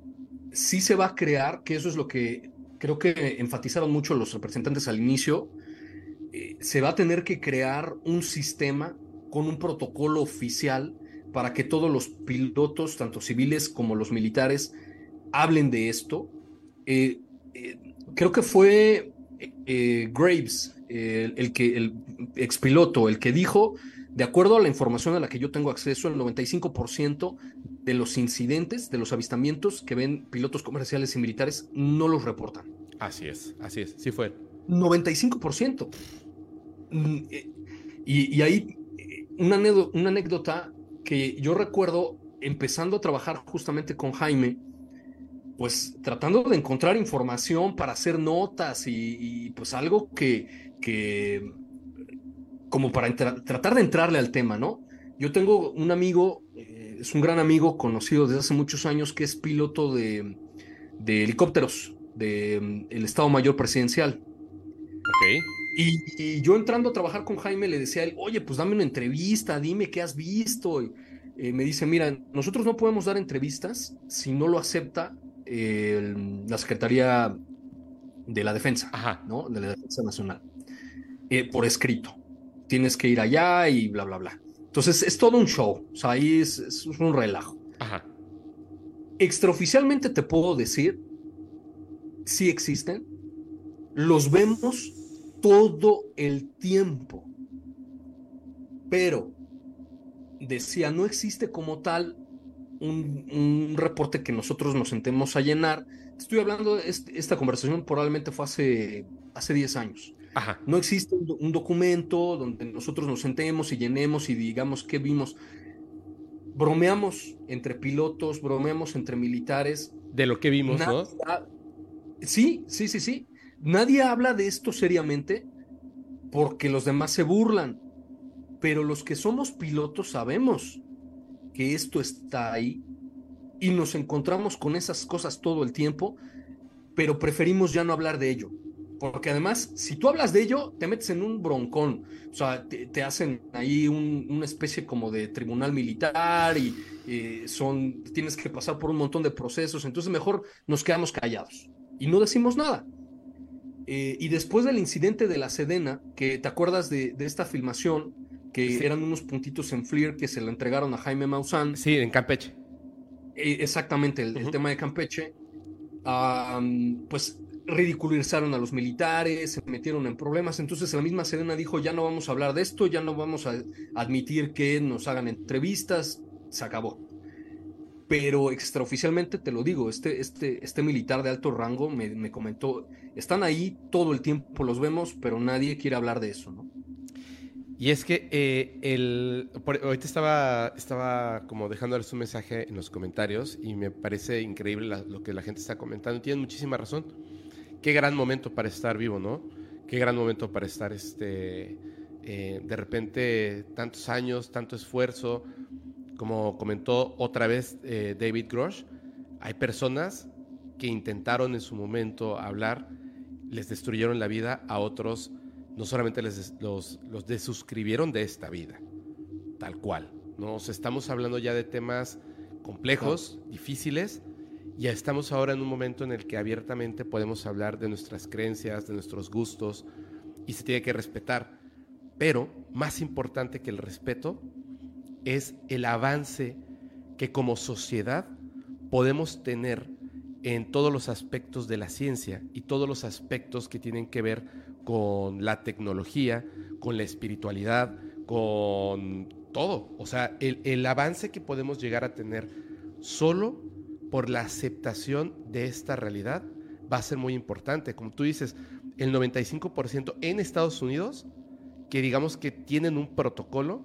sí se va a crear, que eso es lo que creo que enfatizaron mucho los representantes al inicio, eh, se va a tener que crear un sistema con un protocolo oficial para que todos los pilotos, tanto civiles como los militares, hablen de esto. Creo que fue Graves el, que el expiloto, el que dijo, de acuerdo a la información a la que yo tengo acceso, el 95% de los incidentes, de los avistamientos que ven pilotos comerciales y militares, no los reportan. Así es, así es, sí fue. 95%. Mm, eh, y, y ahí eh, una anécdota, una anécdota que yo recuerdo empezando a trabajar justamente con Jaime, pues tratando de encontrar información para hacer notas y pues algo que, que como para tratar de entrarle al tema, ¿no? Yo tengo un amigo, eh, es un gran amigo conocido desde hace muchos años, que es piloto de, helicópteros del mm, Estado Mayor Presidencial. Ok. Y, yo entrando a trabajar con Jaime le decía a él, oye, pues dame una entrevista, dime qué has visto. Y, eh, me dice, mira, nosotros no podemos dar entrevistas si no lo acepta la Secretaría de la Defensa, Ajá. ¿no? De la Defensa Nacional, eh, por escrito. Tienes que ir allá y bla, bla, bla. Entonces es todo un show, o sea, ahí es, es un relajo. Ajá. Extraoficialmente te puedo decir, sí existen, los vemos todo el tiempo, pero decía, no existe como tal un, un, reporte que nosotros nos sentemos a llenar. Estoy hablando, este, esta conversación probablemente fue hace, hace 10 años. Ajá. No existe un, un, documento donde nosotros nos sentemos y llenemos y digamos qué vimos. Bromeamos entre pilotos, bromeamos entre militares. De lo que vimos, Nadie ¿no? ha- Sí, sí, sí, sí. Nadie habla de esto seriamente porque los demás se burlan. Pero los que somos pilotos sabemos que esto está ahí y nos encontramos con esas cosas todo el tiempo, pero preferimos ya no hablar de ello. Porque además, si tú hablas de ello, te metes en un broncón. O sea, te, hacen ahí un- una especie como de tribunal militar y eh, son, tienes que pasar por un montón de procesos. Entonces, mejor nos quedamos callados y no decimos nada. Eh, y después del incidente de la Sedena, que te acuerdas de esta filmación, que Sí. eran unos puntitos en FLIR que se le entregaron a Jaime Maussan, Sí, en Campeche. eh, exactamente, el, tema de Campeche, am, pues ridiculizaron a los militares, se metieron en problemas, entonces la misma Serena dijo, ya no vamos a hablar de esto, ya no vamos a admitir que nos hagan entrevistas, se acabó. Pero extraoficialmente te lo digo, este, este, este militar de alto rango me, me comentó, están ahí todo el tiempo, los vemos, pero nadie quiere hablar de eso, ¿no? Y es que eh, el, por- ahorita estaba, estaba como dejándoles un mensaje en los comentarios y me parece increíble lo que la gente está comentando. Tienen muchísima razón. Qué gran momento para estar vivo, ¿no? Qué gran momento para estar, este, eh, de repente, tantos años, tanto esfuerzo. Como comentó otra vez eh, David Grosh, hay personas que intentaron en su momento hablar, les destruyeron la vida a otros no solamente les los, los desuscribieron de esta vida, tal cual. ¿no? O sea, estamos hablando ya de temas complejos, difíciles, ya estamos ahora en un momento en el que abiertamente podemos hablar de nuestras creencias, de nuestros gustos, y se tiene que respetar. Pero más importante que el respeto es el avance que como sociedad podemos tener en todos los aspectos de la ciencia y todos los aspectos que tienen que ver con la tecnología, con la espiritualidad, con todo. O sea, el, el avance que podemos llegar a tener solo por la aceptación de esta realidad va a ser muy importante. Como tú dices, el 95% en Estados Unidos, que digamos que tienen un protocolo,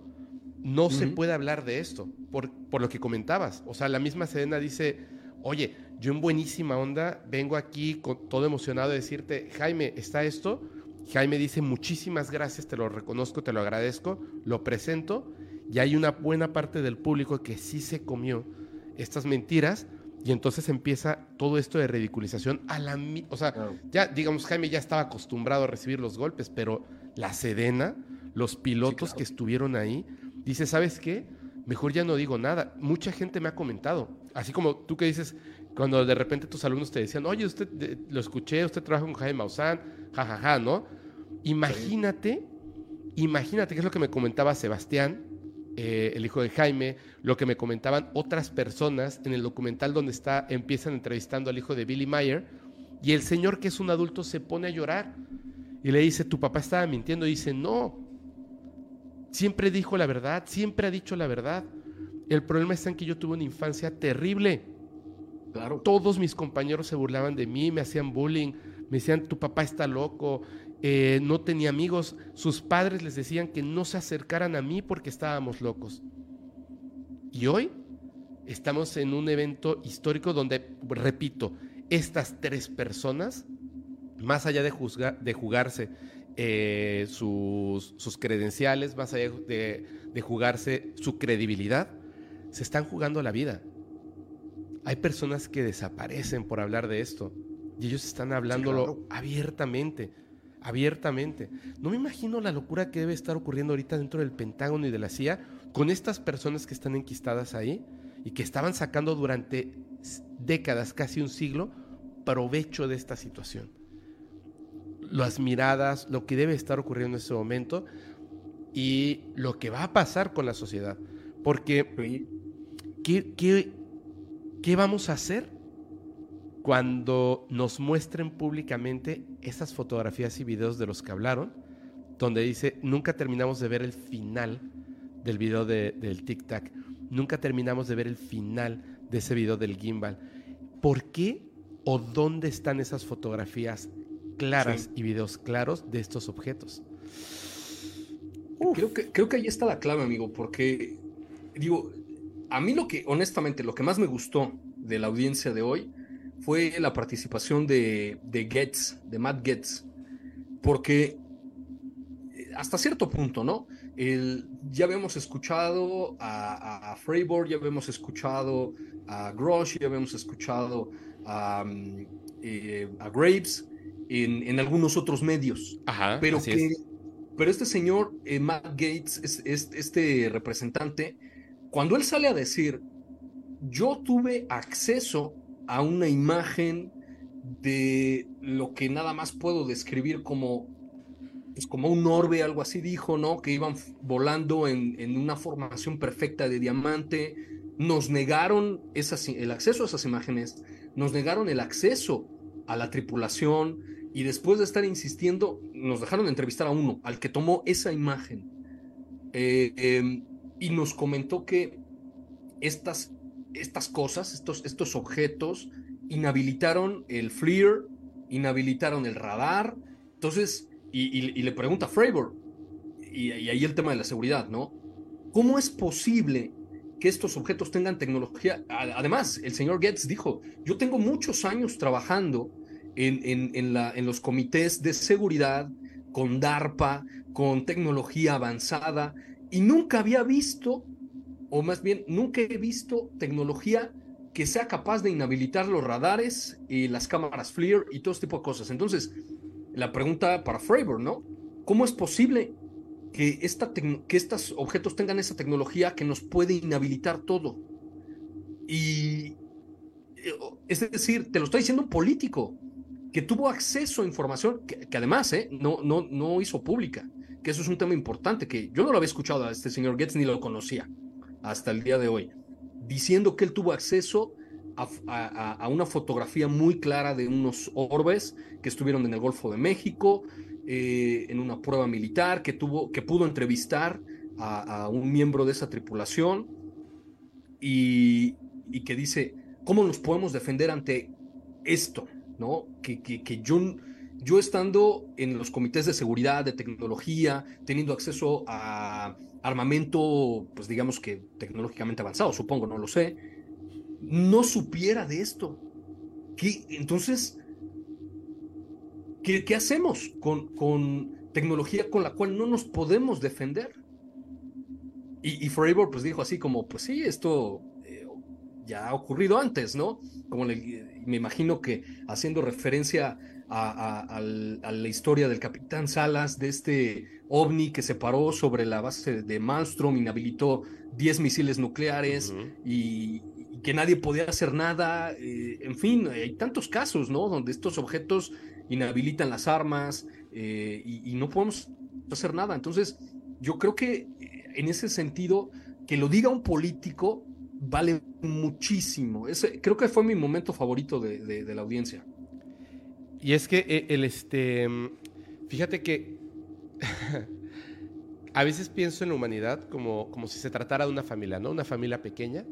no se Ujú. puede hablar de esto, por, por lo que comentabas. O sea, la misma Sedena dice, oye, yo en buenísima onda vengo aquí con todo emocionado de decirte, Jaime, ¿está esto? Jaime dice, muchísimas gracias, te lo reconozco, te lo agradezco, lo presento, y hay una buena parte del público que sí se comió estas mentiras, y entonces empieza todo esto de ridiculización a la... O sea, ya, digamos, Jaime ya estaba acostumbrado a recibir los golpes, pero la Sedena, los pilotos claro. que estuvieron ahí, dice, ¿sabes qué? Mejor ya no digo nada. Mucha gente me ha comentado, así como tú que dices, cuando de repente tus alumnos te decían, oye, usted lo escuché, usted trabaja con Jaime Maussan, jajaja, ¿no? Imagínate, imagínate, que es lo que me comentaba Sebastián, eh, el hijo de Jaime, lo que me comentaban otras personas en el documental donde está, empiezan entrevistando al hijo de Billy Mayer, y el señor que es un adulto se pone a llorar y le dice, tu papá estaba mintiendo, y dice, no, siempre dijo la verdad, siempre ha dicho la verdad. El problema está en que yo tuve una infancia terrible. Todos mis compañeros se burlaban de mí, me hacían bullying, me decían, tu papá está loco, eh, no tenía amigos. Sus padres les decían que no se acercaran a mí porque estábamos locos. Y hoy estamos en un evento histórico donde, repito, estas tres personas, más allá de, jugarse eh, sus, sus credenciales, más allá de, de jugarse su credibilidad, se están jugando la vida. Hay personas que desaparecen por hablar de esto y ellos están hablándolo claro. abiertamente, abiertamente. No me imagino la locura que debe estar ocurriendo ahorita dentro del Pentágono y de la CIA con estas personas que están enquistadas ahí y que estaban sacando durante décadas, casi un siglo, provecho de esta situación. Las miradas, lo que debe estar ocurriendo en ese momento y lo que va a pasar con la sociedad. Porque, ¿qué, qué, qué vamos a hacer cuando nos muestren públicamente esas fotografías y videos de los que hablaron? Donde dice, nunca terminamos de ver el final del video del Tic Tac. Nunca terminamos de ver el final de ese video del gimbal. ¿Por qué o dónde están esas fotografías claras y videos claros de estos objetos? Creo que, creo que ahí está la clave, amigo, porque digo, a mí lo que, honestamente, lo que más me gustó de la audiencia de hoy fue la participación de, de Getz, de Matt Getz, porque eh, hasta cierto punto, ¿no? El, ya habíamos escuchado a, a, ya habíamos escuchado a Grosh, ya habíamos escuchado a, mm, eh, a Graves en, en, algunos otros medios. Ajá, pero, que, pero este señor, eh, Matt Gates, es, este representante, cuando él sale a decir, yo tuve acceso a una imagen de lo que nada más puedo describir como pues como un orbe, algo así dijo, ¿no? Que iban volando en, en una formación perfecta de diamante. Nos negaron esas, el acceso a esas imágenes, nos negaron el acceso a la tripulación y después de estar insistiendo, nos dejaron entrevistar a uno, al que tomó esa imagen. Eh, em, y nos comentó que estas, estas cosas, estos, estos objetos, inhabilitaron el FLIR, inhabilitaron el radar. Entonces, y, le pregunta a Fravor, y, ahí el tema de la seguridad, ¿no? ¿Cómo es posible que estos objetos tengan tecnología? Además, el señor Getz dijo, yo tengo muchos años trabajando en, en los comités de seguridad con DARPA, con tecnología avanzada, y nunca había visto, o más bien, nunca he visto tecnología que sea capaz de inhabilitar los radares y las cámaras FLIR y todo este tipo de cosas. Entonces, la pregunta para Fravor, ¿no? ¿Cómo es posible que, esta que estos objetos tengan esa tecnología que nos puede inhabilitar todo? Y es decir, te lo está diciendo un político que tuvo acceso a información que, además ¿eh? no, no, no hizo pública, que eso es un tema importante, que yo no lo había escuchado a este señor Getz ni lo conocía hasta el día de hoy, diciendo que él tuvo acceso a, una fotografía muy clara de unos orbes que estuvieron en el Golfo de México, eh, en una prueba militar, que, tuvo, que pudo entrevistar a, un miembro de esa tripulación y, que dice, ¿cómo nos podemos defender ante esto? ¿No? Que, que, que yo, yo estando en los comités de seguridad, de tecnología, teniendo acceso a armamento, pues digamos que tecnológicamente avanzado, supongo, no lo sé, no supiera de esto. ¿Qué, entonces, ¿qué, hacemos con, con, tecnología con la cual no nos podemos defender? Y, y pues dijo así como, pues sí, esto eh, ya ha ocurrido antes, ¿no? Como me imagino que haciendo referencia a, la historia del capitán Salas, de este ovni que se paró sobre la base de Malmstrom, inhabilitó 10 misiles nucleares y, que nadie podía hacer nada. Eh, en fin, hay tantos casos, ¿no? Donde estos objetos inhabilitan las armas eh, y, no podemos hacer nada. Entonces, yo creo que eh, en ese sentido, que lo diga un político vale muchísimo. Ese, creo que fue mi momento favorito de, la audiencia. Y es que el este, fíjate que a veces pienso en la humanidad como, como si se tratara de una familia, ¿no? Una familia pequeña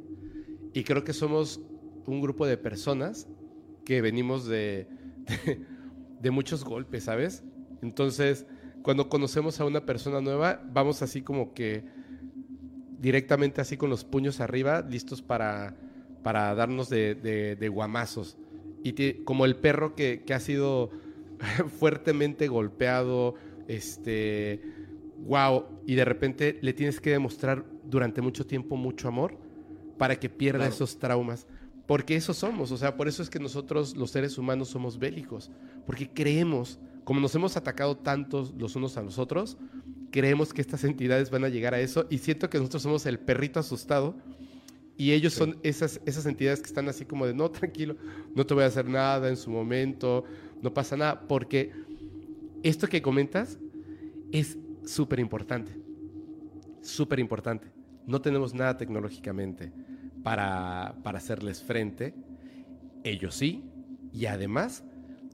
y creo que somos un grupo de personas que venimos de, de, muchos golpes, ¿sabes? Entonces, cuando conocemos a una persona nueva, vamos así como que directamente así con los puños arriba, listos para, para darnos de, de, guamazos. Y como el perro que, que ha sido fuertemente golpeado, este, wow, y de repente le tienes que demostrar durante mucho tiempo mucho amor para que pierda esos traumas. Porque eso somos, o sea, por eso es que nosotros los seres humanos somos bélicos, porque creemos, como nos hemos atacado tantos los unos a los otros, creemos que estas entidades van a llegar a eso y siento que nosotros somos el perrito asustado Y ellos son esas, esas entidades que están así como de, no, tranquilo, no te voy a hacer nada en su momento, no pasa nada, porque esto que comentas es súper importante, súper importante. No tenemos nada tecnológicamente para, para hacerles frente, ellos sí, y además,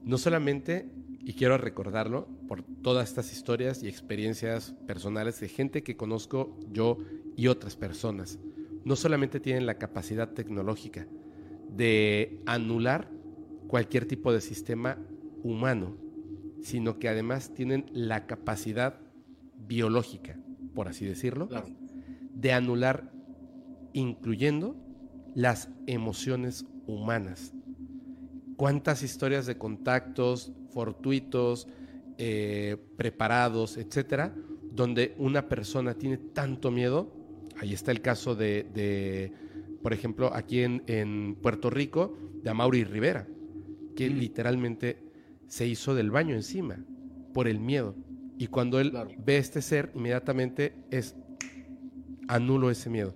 no solamente, y quiero recordarlo por todas estas historias y experiencias personales de gente que conozco yo y otras personas, no solamente tienen la capacidad tecnológica de anular cualquier tipo de sistema humano, sino que además tienen la capacidad biológica, por así decirlo, de anular, incluyendo las emociones humanas. ¿Cuántas historias de contactos fortuitos, eh, preparados, etcétera, donde una persona tiene tanto miedo Ahí está el caso de, por ejemplo, aquí en, Puerto Rico, de Amaury Rivera, que mm. literalmente se hizo del baño encima por el miedo. Y cuando él ve este ser, inmediatamente es anulo ese miedo,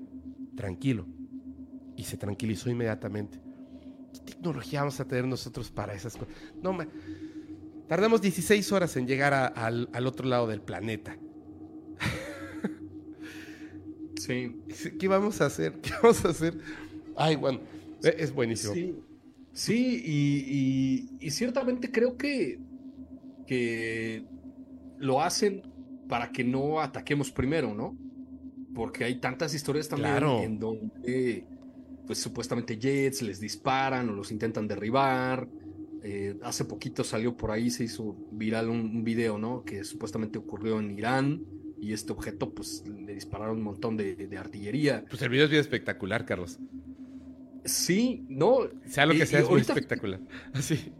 tranquilo. Y se tranquilizó inmediatamente. ¿Qué tecnología vamos a tener nosotros para esas cosas? No, tardamos 16 horas en llegar al otro lado del planeta. Sí. ¿Qué vamos a hacer? ¿Qué vamos a hacer? Ay, bueno, e, es buenísimo. Sí, sí y, ciertamente creo que, que lo hacen para que no ataquemos primero, ¿no? Porque hay tantas historias también en donde, pues supuestamente jets les disparan o los intentan derribar. Eh, hace poquito salió por ahí, se hizo viral un, un video, ¿no? Que supuestamente ocurrió en Irán y este objeto pues le dispararon un montón de, artillería. Pues el video es bien espectacular, Carlos. Sí, no. Sea lo que sea, es muy espectacular. Así.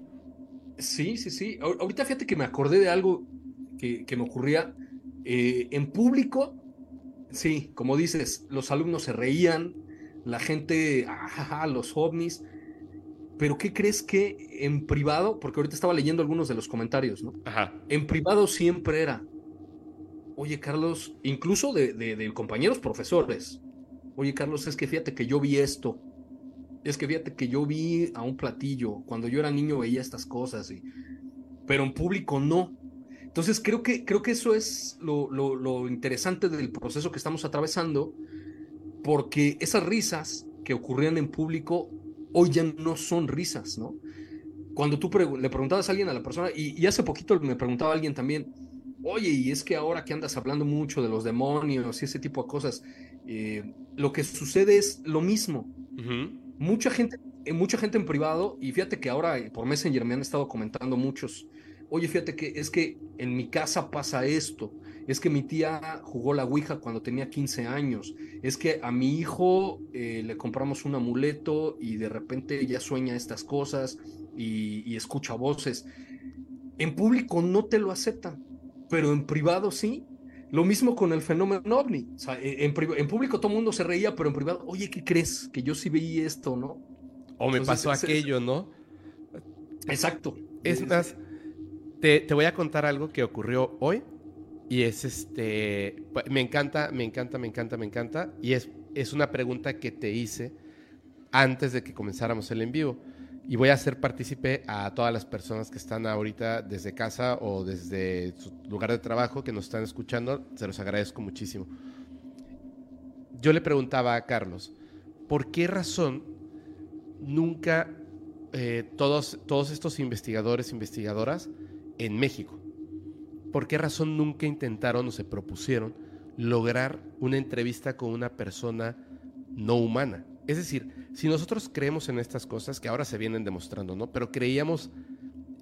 Sí, sí, sí. Ahorita fíjate que me acordé de algo que, me ocurría eh, en público. Sí, como dices, los alumnos se reían, la gente, ajá, los ovnis. Pero ¿qué crees que en privado? Porque ahorita estaba leyendo algunos de los comentarios, ¿no? Ajá. En privado siempre era, oye Carlos, incluso de, compañeros profesores, oye Carlos, es que fíjate que yo vi esto, es que fíjate que yo vi a un platillo, cuando yo era niño veía estas cosas, pero en público no. Entonces creo que, creo que eso es lo, lo, interesante del proceso que estamos atravesando, porque esas risas que ocurrían en público hoy ya no son risas, ¿no? Cuando tú le preguntabas a alguien a la persona, y, y hace poquito me preguntaba a alguien también, oye, y es que ahora que andas hablando mucho de los demonios y ese tipo de cosas, eh, lo que sucede es lo mismo. Mucha gente, eh, mucha gente en privado, y fíjate que ahora eh, por Messenger me han estado comentando muchos, oye, fíjate que es que en mi casa pasa esto, es que mi tía jugó la Ouija cuando tenía 15 años, es que a mi hijo le compramos un amuleto y de repente ya sueña estas cosas y, y escucha voces. En público no te lo aceptan pero en privado sí. Lo mismo con el fenómeno ovni. E, en, público todo el mundo se reía, pero en privado, oye, ¿qué crees? Que yo sí veí esto, ¿no? O me pasó aquello, ¿no? Exacto. Es más, te, te, voy a contar algo que ocurrió hoy y es este, me encanta, me encanta, me encanta, me encanta y es, es una pregunta que te hice antes de que comenzáramos el en vivo y voy a hacer partícipe a todas las personas que están ahorita desde casa o desde su lugar de trabajo que nos están escuchando. Se los agradezco muchísimo. Yo le preguntaba a Carlos, ¿por qué razón nunca eh, todos, todos estos investigadores, investigadoras en México, por qué razón nunca intentaron o se propusieron lograr una entrevista con una persona no humana? Es decir, si nosotros creemos en estas cosas que ahora se vienen demostrando, ¿no? Pero creíamos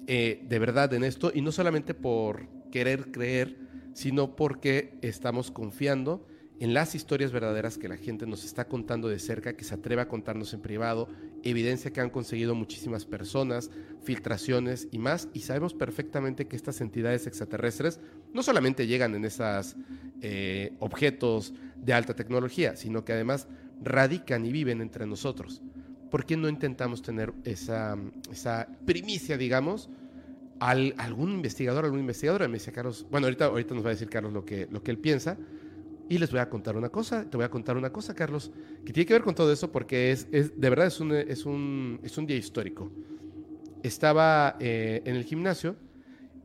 eh, de verdad en esto y no solamente por querer creer, sino porque estamos confiando en las historias verdaderas que la gente nos está contando de cerca, que se atreve a contarnos en privado, evidencia que han conseguido muchísimas personas, filtraciones y más, y sabemos perfectamente que estas entidades extraterrestres no solamente llegan en esos eh, objetos de alta tecnología, sino que además radican y viven entre nosotros. ¿Por qué no intentamos tener esa, esa primicia, digamos, al, algún investigador, algún investigadora? Me dice Carlos, bueno, ahorita, ahorita nos va a decir Carlos lo que, lo que él piensa. Y les voy a contar una cosa, te voy a contar una cosa, Carlos, que tiene que ver con todo eso porque es, es de verdad es un, es, un, es un día histórico. Estaba eh, en el gimnasio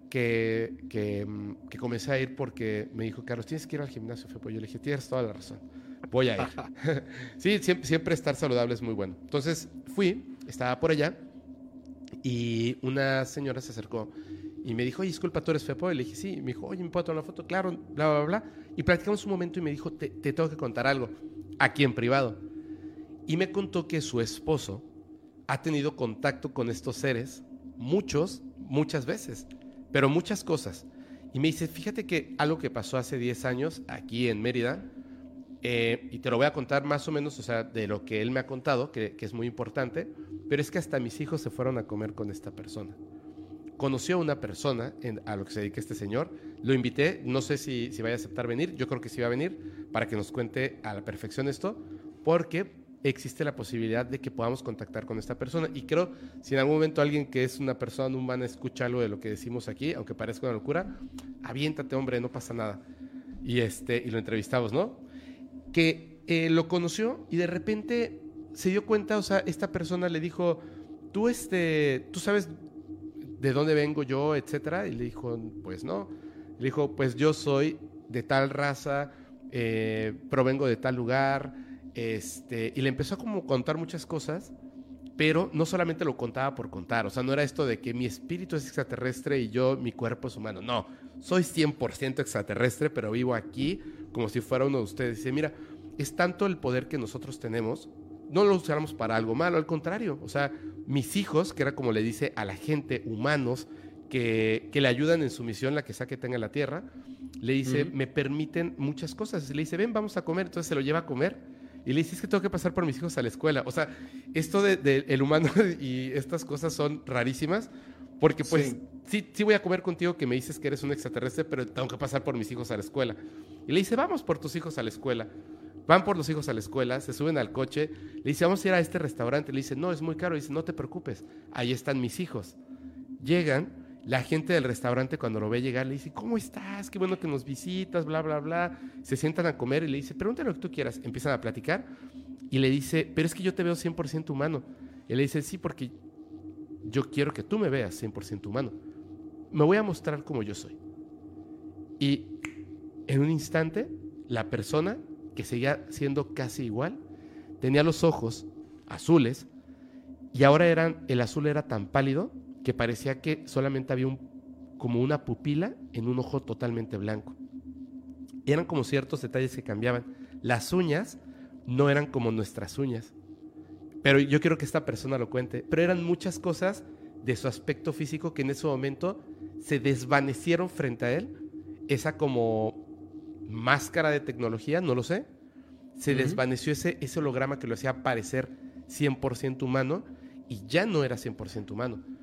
que, que, que, comencé a ir porque me dijo, Carlos, tienes que ir al gimnasio, Fepo. Yo le dije, tienes toda la razón, voy a ir. sí, siempre, siempre estar saludable es muy bueno. Entonces fui, estaba por allá y una señora se acercó y me dijo, oye, disculpa, ¿tú eres Fepo? Y le dije, sí. Y me dijo, oye, ¿me puedo tomar una foto? Claro, bla, bla, bla. Y platicamos un momento y me dijo, te, te tengo que contar algo, aquí en privado. Y me contó que su esposo ha tenido contacto con estos seres muchos, muchas veces, pero muchas cosas. Y me dice, fíjate que algo que pasó hace 10 años aquí en Mérida, eh, y te lo voy a contar más o menos, o sea, de lo que él me ha contado, que, que es muy importante, pero es que hasta mis hijos se fueron a comer con esta persona conoció a una persona a lo que se dedica este señor, lo invité, no sé si, si vaya a aceptar venir, yo creo que sí va a venir para que nos cuente a la perfección esto, porque existe la posibilidad de que podamos contactar con esta persona. Y creo, si en algún momento alguien que es una persona humana escucha algo de lo que decimos aquí, aunque parezca una locura, aviéntate, hombre, no pasa nada. Y, este, y lo entrevistamos, ¿no? Que eh, lo conoció y de repente se dio cuenta, o sea, esta persona le dijo, tú, este, tú sabes de dónde vengo yo, etcétera. Y le dijo, pues no. Le dijo, pues yo soy de tal raza, eh, provengo de tal lugar. Este, y le empezó a contar muchas cosas, pero no solamente lo contaba por contar. O sea, no era esto de que mi espíritu es extraterrestre y yo, mi cuerpo es humano. No, soy 100% extraterrestre, pero vivo aquí como si fuera uno de ustedes. Dice, mira, es tanto el poder que nosotros tenemos no lo usáramos para algo malo, al contrario. O sea, mis hijos, que era como le dice a la gente, humanos, que, que le ayudan en su misión, la que sea que tenga la tierra, le dice, me permiten muchas cosas. Le dice, ven, vamos a comer. Entonces se lo lleva a comer. Y le dice, es que tengo que pasar por mis hijos a la escuela. O sea, esto del de, el humano y estas cosas son rarísimas. Porque pues sí. sí. Sí, voy a comer contigo que me dices que eres un extraterrestre, pero tengo que pasar por mis hijos a la escuela. Y le dice, vamos por tus hijos a la escuela. Van por los hijos a la escuela, se suben al coche, le dice, vamos a ir a este restaurante. Le dice, no, es muy caro. Le dice, no te preocupes, ahí están mis hijos. Llegan, la gente del restaurante cuando lo ve llegar le dice, ¿cómo estás? Qué bueno que nos visitas, bla, bla, bla. Se sientan a comer y le dice, pregúntale lo que tú quieras. Empiezan a platicar y le dice, pero es que yo te veo 100% humano. Y le dice, sí, porque yo quiero que tú me veas 100% humano. Me voy a mostrar como yo soy. Y en un instante, la persona que seguía siendo casi igual, tenía los ojos azules y ahora eran, el azul era tan pálido que parecía que solamente había un, como una pupila en un ojo totalmente blanco. Y eran como ciertos detalles que cambiaban. Las uñas no eran como nuestras uñas. Pero yo quiero que esta persona lo cuente. Pero eran muchas cosas de su aspecto físico que en ese momento se desvanecieron frente a él. Esa como máscara de tecnología, no lo sé. Se uh -huh. desvaneció ese, ese holograma que lo hacía parecer 100% humano y ya no era 100% humano.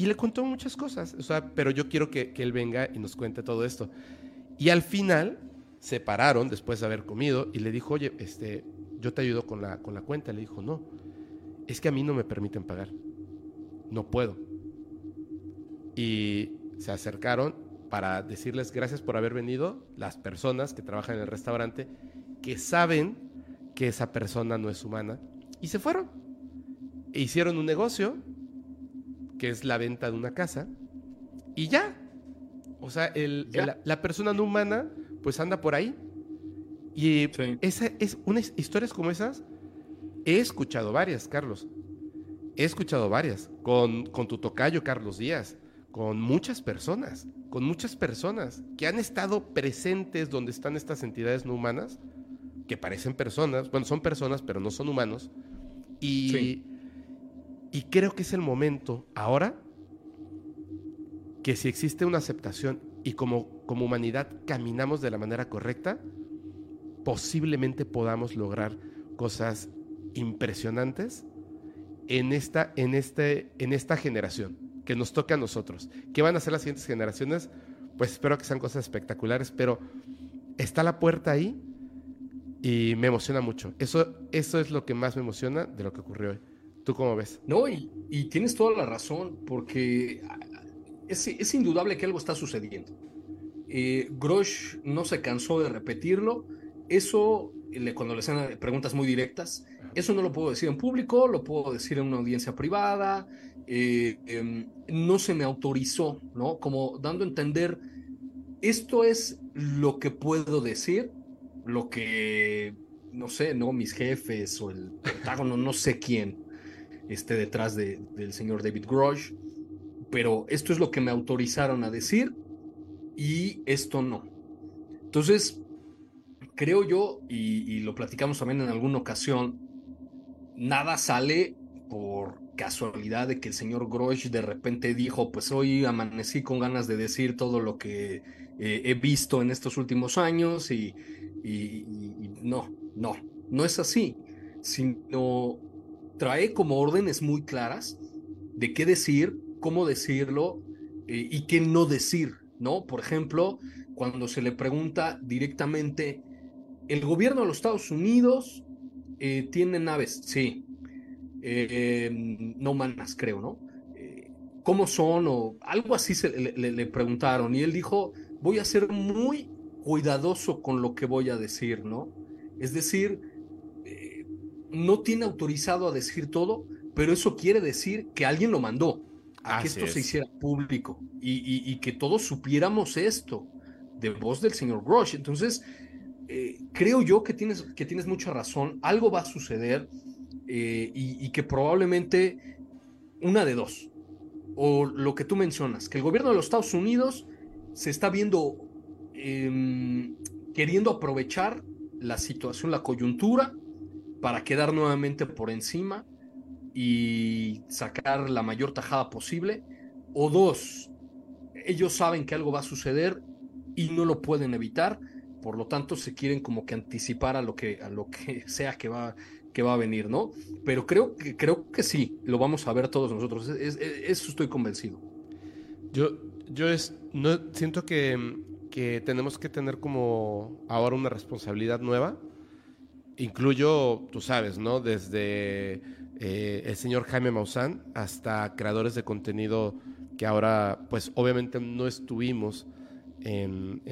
Y le contó muchas cosas, o sea, pero yo quiero que, que, él venga y nos cuente todo esto. Y al final se pararon después de haber comido y le dijo, oye, este, yo te ayudo con la, con la cuenta. Le dijo, no, es que a mí no me permiten pagar. No puedo. Y se acercaron para decirles gracias por haber venido las personas que trabajan en el restaurante, que saben que esa persona no es humana, y se fueron. E hicieron un negocio, que es la venta de una casa, y ya. O sea, el, ¿Ya? El, la persona no humana, pues anda por ahí. Y sí. esa, es, unas historias como esas, he escuchado varias, Carlos. He escuchado varias, con, con tu tocayo, Carlos Díaz con muchas personas, con muchas personas que han estado presentes donde están estas entidades no humanas, que parecen personas, bueno, son personas, pero no son humanos, y, sí. Y creo que es el momento ahora que si existe una aceptación y como, como humanidad caminamos de la manera correcta, posiblemente podamos lograr cosas impresionantes en esta, en este, en esta generación que nos toca a nosotros. ¿Qué van a hacer las siguientes generaciones? Pues espero que sean cosas espectaculares, pero está la puerta ahí y me emociona mucho. Eso, eso es lo que más me emociona de lo que ocurrió hoy. ¿Tú cómo ves? No, y, tienes toda la razón, porque es, es, indudable que algo está sucediendo. Eh, Grosh no se cansó de repetirlo eso, cuando le hacen preguntas muy directas, eso no lo puedo decir en público, lo puedo decir en una audiencia privada, eh, em, no se me autorizó, ¿no? Como dando a entender, esto es lo que puedo decir, lo que, no sé, ¿no? Mis jefes o el Pentágono, no sé quién esté detrás de, del señor David Grosh, pero esto es lo que me autorizaron a decir y esto no. Entonces, creo yo, y, lo platicamos también en alguna ocasión, nada sale por casualidad de que el señor Grosh de repente dijo, pues hoy amanecí con ganas de decir todo lo que eh, he visto en estos últimos años y, no, no, no es así, sino trae como órdenes muy claras de qué decir, cómo decirlo eh, y qué no decir, ¿no? Por ejemplo, cuando se le pregunta directamente, ¿el gobierno de los Estados Unidos eh, tiene naves? Sí. no manas, creo, ¿no? ¿Cómo son? O algo así se le preguntaron y él dijo, voy a ser muy cuidadoso con lo que voy a decir, ¿no? Es decir, eh, no tiene autorizado a decir todo, pero eso quiere decir que alguien lo mandó a que esto se hiciera público y, que todos supiéramos esto de voz del señor Grosh. Entonces, eh, creo yo que tienes, que tienes mucha razón, algo va a suceder eh, y, y que probablemente una de dos, o lo que tú mencionas, que el gobierno de los Estados Unidos se está viendo em, queriendo aprovechar la situación, la coyuntura, para quedar nuevamente por encima y sacar la mayor tajada posible. O dos, ellos saben que algo va a suceder y no lo pueden evitar, por lo tanto se quieren como que anticipar a lo que, a lo que sea que va, que va a venir, ¿no? Pero creo que, creo que sí, lo vamos a ver todos nosotros, eso estoy convencido. Yo, yo es, no, siento que, que, tenemos que tener como ahora una responsabilidad nueva. Incluyo, tú sabes, ¿no? Desde eh, el señor Jaime Maussan hasta creadores de contenido que ahora, pues obviamente no estuvimos en,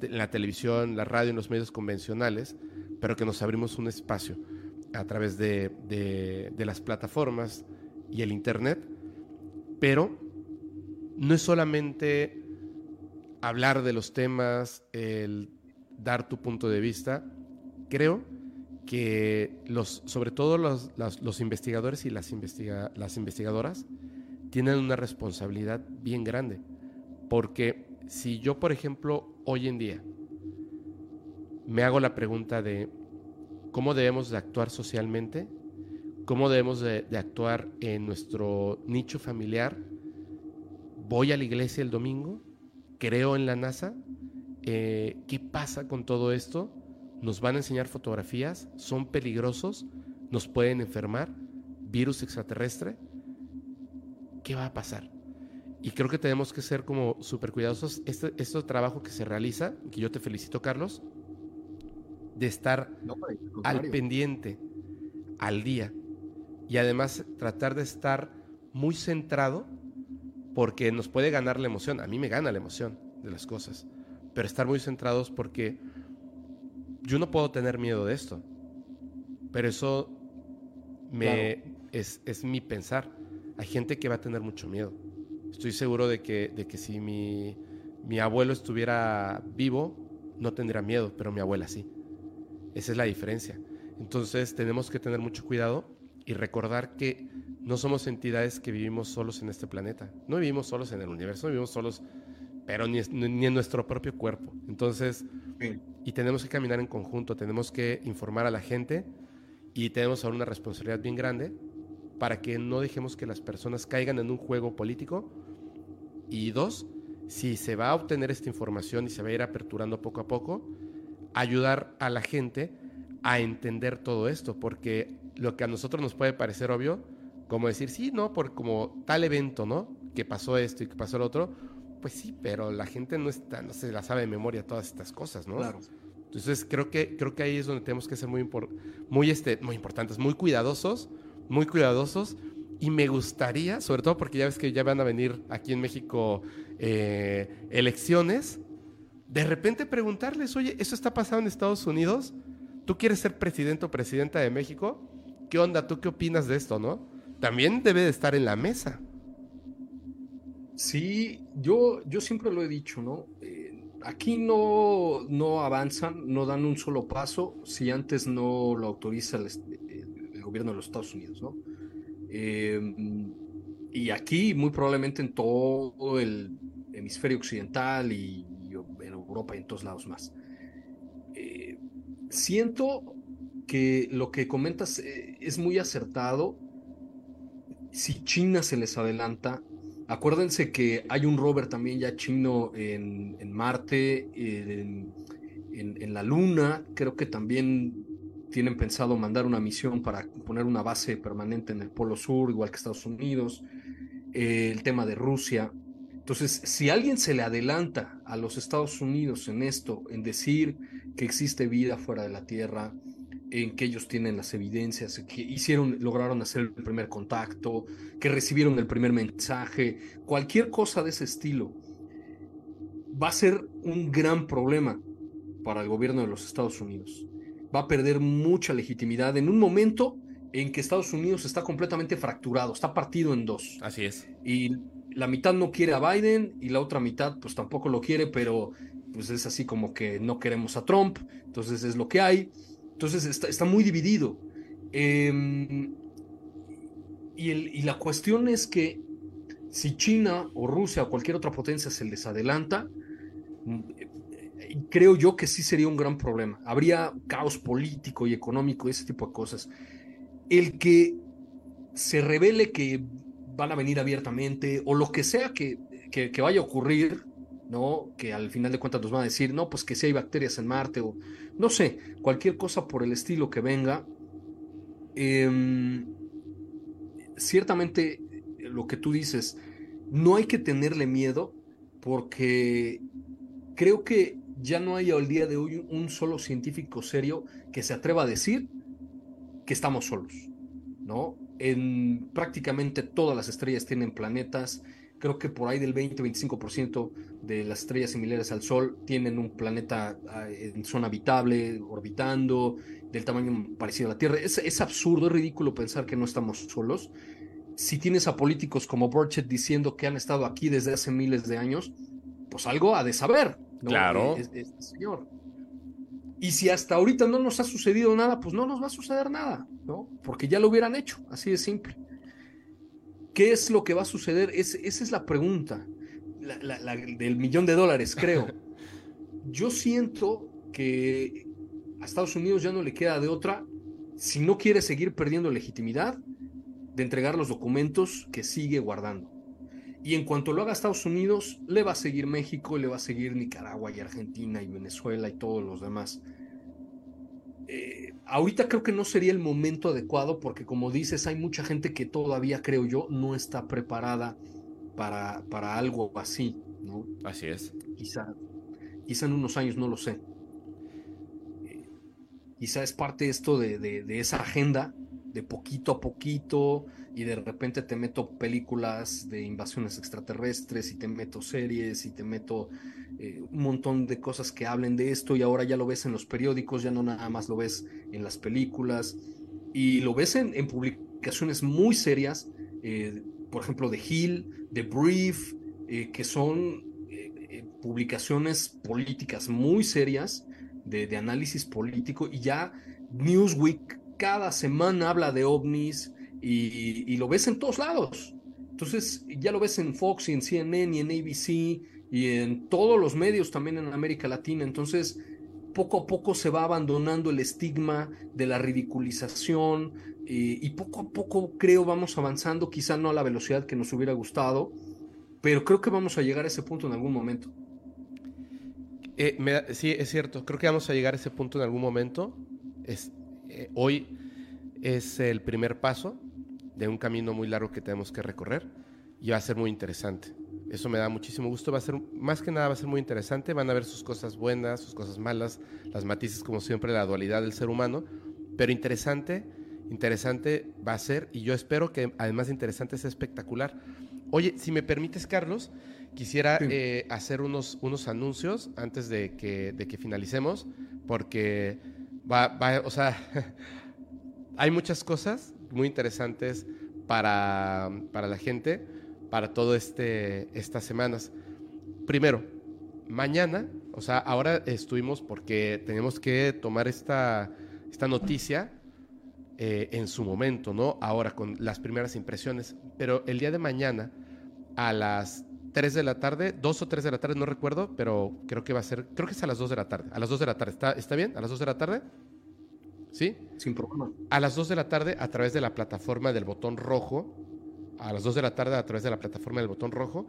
la televisión, la radio, en los medios convencionales, pero que nos abrimos un espacio a través de las plataformas y el Internet. Pero no es solamente hablar de los temas, el dar tu punto de vista. Creo que los, sobre todo los, los, investigadores y las, las investigadoras tienen una responsabilidad bien grande. Porque si yo, por ejemplo, hoy en día me hago la pregunta de cómo debemos de actuar socialmente, cómo debemos de actuar en nuestro nicho familiar, voy a la iglesia el domingo, creo en la NASA, eh, ¿qué pasa con todo esto? Nos van a enseñar fotografías, son peligrosos, nos pueden enfermar, virus extraterrestre, ¿qué va a pasar? Y creo que tenemos que ser como súper cuidadosos. Este, este, trabajo que se realiza, que yo te felicito, Carlos, de estar al pendiente, al día, y además tratar de estar muy centrado porque nos puede ganar la emoción. A mí me gana la emoción de las cosas, pero estar muy centrados porque yo no puedo tener miedo de esto, pero eso me, es, es, mi pensar. Hay gente que va a tener mucho miedo. Estoy seguro de que, de que si mi, mi abuelo estuviera vivo, no tendría miedo, pero mi abuela sí. Esa es la diferencia. Entonces tenemos que tener mucho cuidado y recordar que no somos entidades que vivimos solos en este planeta. No vivimos solos en el universo, vivimos solos, pero ni, en nuestro propio cuerpo. Entonces, y tenemos que caminar en conjunto, tenemos que informar a la gente y tenemos ahora una responsabilidad bien grande para que no dejemos que las personas caigan en un juego político. Y dos, si se va a obtener esta información y se va a ir aperturando poco a poco, ayudar a la gente a entender todo esto, porque lo que a nosotros nos puede parecer obvio, como decir, sí, no, por como tal evento, ¿no? Que pasó esto y que pasó el otro, pues sí, pero la gente no está, no se la sabe de memoria todas estas cosas, ¿no? Claro. Entonces creo que, creo que ahí es donde tenemos que ser muy, muy, este, muy importantes, muy cuidadosos, muy cuidadosos. Y me gustaría, sobre todo porque ya ves que ya van a venir aquí en México eh, elecciones, de repente preguntarles, oye, ¿eso está pasando en Estados Unidos? ¿Tú quieres ser presidente o presidenta de México? ¿Qué onda? ¿Tú qué opinas de esto, no? También debe de estar en la mesa. Sí, yo, yo siempre lo he dicho, ¿no? Eh, aquí no, no avanzan, no dan un solo paso si antes no lo autoriza el, gobierno de los Estados Unidos, ¿no? Eh, y aquí muy probablemente en todo el hemisferio occidental y, en Europa y en todos lados más. Eh, siento que lo que comentas eh, es muy acertado. Si China se les adelanta, acuérdense que hay un rover también ya chino en, Marte, en, en, la Luna, creo que también tienen pensado mandar una misión para poner una base permanente en el Polo Sur, igual que Estados Unidos, eh, el tema de Rusia. Entonces, si alguien se le adelanta a los Estados Unidos en esto, en decir que existe vida fuera de la Tierra, en que ellos tienen las evidencias, que hicieron, lograron hacer el primer contacto, que recibieron el primer mensaje, cualquier cosa de ese estilo, va a ser un gran problema para el gobierno de los Estados Unidos va a perder mucha legitimidad en un momento en que Estados Unidos está completamente fracturado, está partido en dos. Así es. Y la mitad no quiere a Biden y la otra mitad pues tampoco lo quiere, pero pues es así como que no queremos a Trump, entonces es lo que hay. Entonces está, muy dividido. Em, y, la cuestión es que si China o Rusia o cualquier otra potencia se les adelanta, creo yo que sí sería un gran problema. Habría caos político y económico, ese tipo de cosas. El que se revele que van a venir abiertamente o lo que sea que, vaya a ocurrir, ¿no? Que al final de cuentas nos van a decir, no, pues que si hay bacterias en Marte o no sé, cualquier cosa por el estilo que venga. Em, ciertamente, lo que tú dices, no hay que tenerle miedo porque creo que ya no hay al día de hoy un solo científico serio que se atreva a decir que estamos solos, ¿no? En prácticamente todas las estrellas tienen planetas, creo que por ahí del 20-25% de las estrellas similares al Sol tienen un planeta ah, en zona habitable, orbitando, del tamaño parecido a la Tierra. Es, es absurdo, es ridículo pensar que no estamos solos. Si tienes a políticos como Burchett diciendo que han estado aquí desde hace miles de años, pues algo ha de saber, Claro. señor. Y si hasta ahorita no nos ha sucedido nada, pues no nos va a suceder nada, ¿no? Porque ya lo hubieran hecho, así de simple. ¿Qué es lo que va a suceder? esa es la pregunta, la, del millón de dólares, creo. Yo siento que a Estados Unidos ya no le queda de otra, si no quiere seguir perdiendo legitimidad, de entregar los documentos que sigue guardando. Y en cuanto lo haga Estados Unidos, le va a seguir México, le va a seguir Nicaragua y Argentina y Venezuela y todos los demás. Eh, ahorita creo que no sería el momento adecuado porque como dices, hay mucha gente que todavía, creo yo, no está preparada para, para algo así, ¿no? Así es. Quizá, quizá en unos años, no lo sé. Eh, quizá es parte esto de, de esa agenda de poquito a poquito y de repente te meto películas de invasiones extraterrestres y te meto series y te meto eh, un montón de cosas que hablen de esto y ahora ya lo ves en los periódicos, ya no nada más lo ves en las películas y lo ves en, publicaciones muy serias, eh, por ejemplo de Hill, de Brief, eh, que son publicaciones políticas muy serias de, de análisis político y ya Newsweek cada semana habla de ovnis y, lo ves en todos lados. Entonces ya lo ves en Fox y en CNN y en ABC y en todos los medios también en América Latina. Entonces poco a poco se va abandonando el estigma de la ridiculización y, poco a poco creo vamos avanzando, quizá no a la velocidad que nos hubiera gustado, pero creo que vamos a llegar a ese punto en algún momento. Eh, sí, es cierto, creo que vamos a llegar a ese punto en algún momento. Eh, hoy es el primer paso de un camino muy largo que tenemos que recorrer y va a ser muy interesante. Eso me da muchísimo gusto. Va a ser, más que nada, va a ser muy interesante. Van a ver sus cosas buenas, sus cosas malas, las matices, como siempre, la dualidad del ser humano. Pero interesante, interesante va a ser. Y yo espero que, además de interesante, sea espectacular. Oye, si me permites, Carlos, quisiera eh, hacer unos, unos anuncios antes de que, de que finalicemos, porque va, va, o sea, hay muchas cosas muy interesantes para, para la gente, para todo este, estas semanas. Primero, mañana, o sea, ahora estuvimos porque tenemos que tomar esta, esta noticia eh, en su momento, ¿no? Ahora con las primeras impresiones, pero el día de mañana a las 3 de la tarde, 2 o 3 de la tarde, no recuerdo, pero creo que va a ser, creo que es a las 2 de la tarde, a las 2 de la tarde, ¿está, está bien? ¿A las 2 de la tarde? ¿Sí? Sin problema. A las 2 de la tarde, a través de la plataforma del botón rojo, a las 2 de la tarde, a través de la plataforma del botón rojo,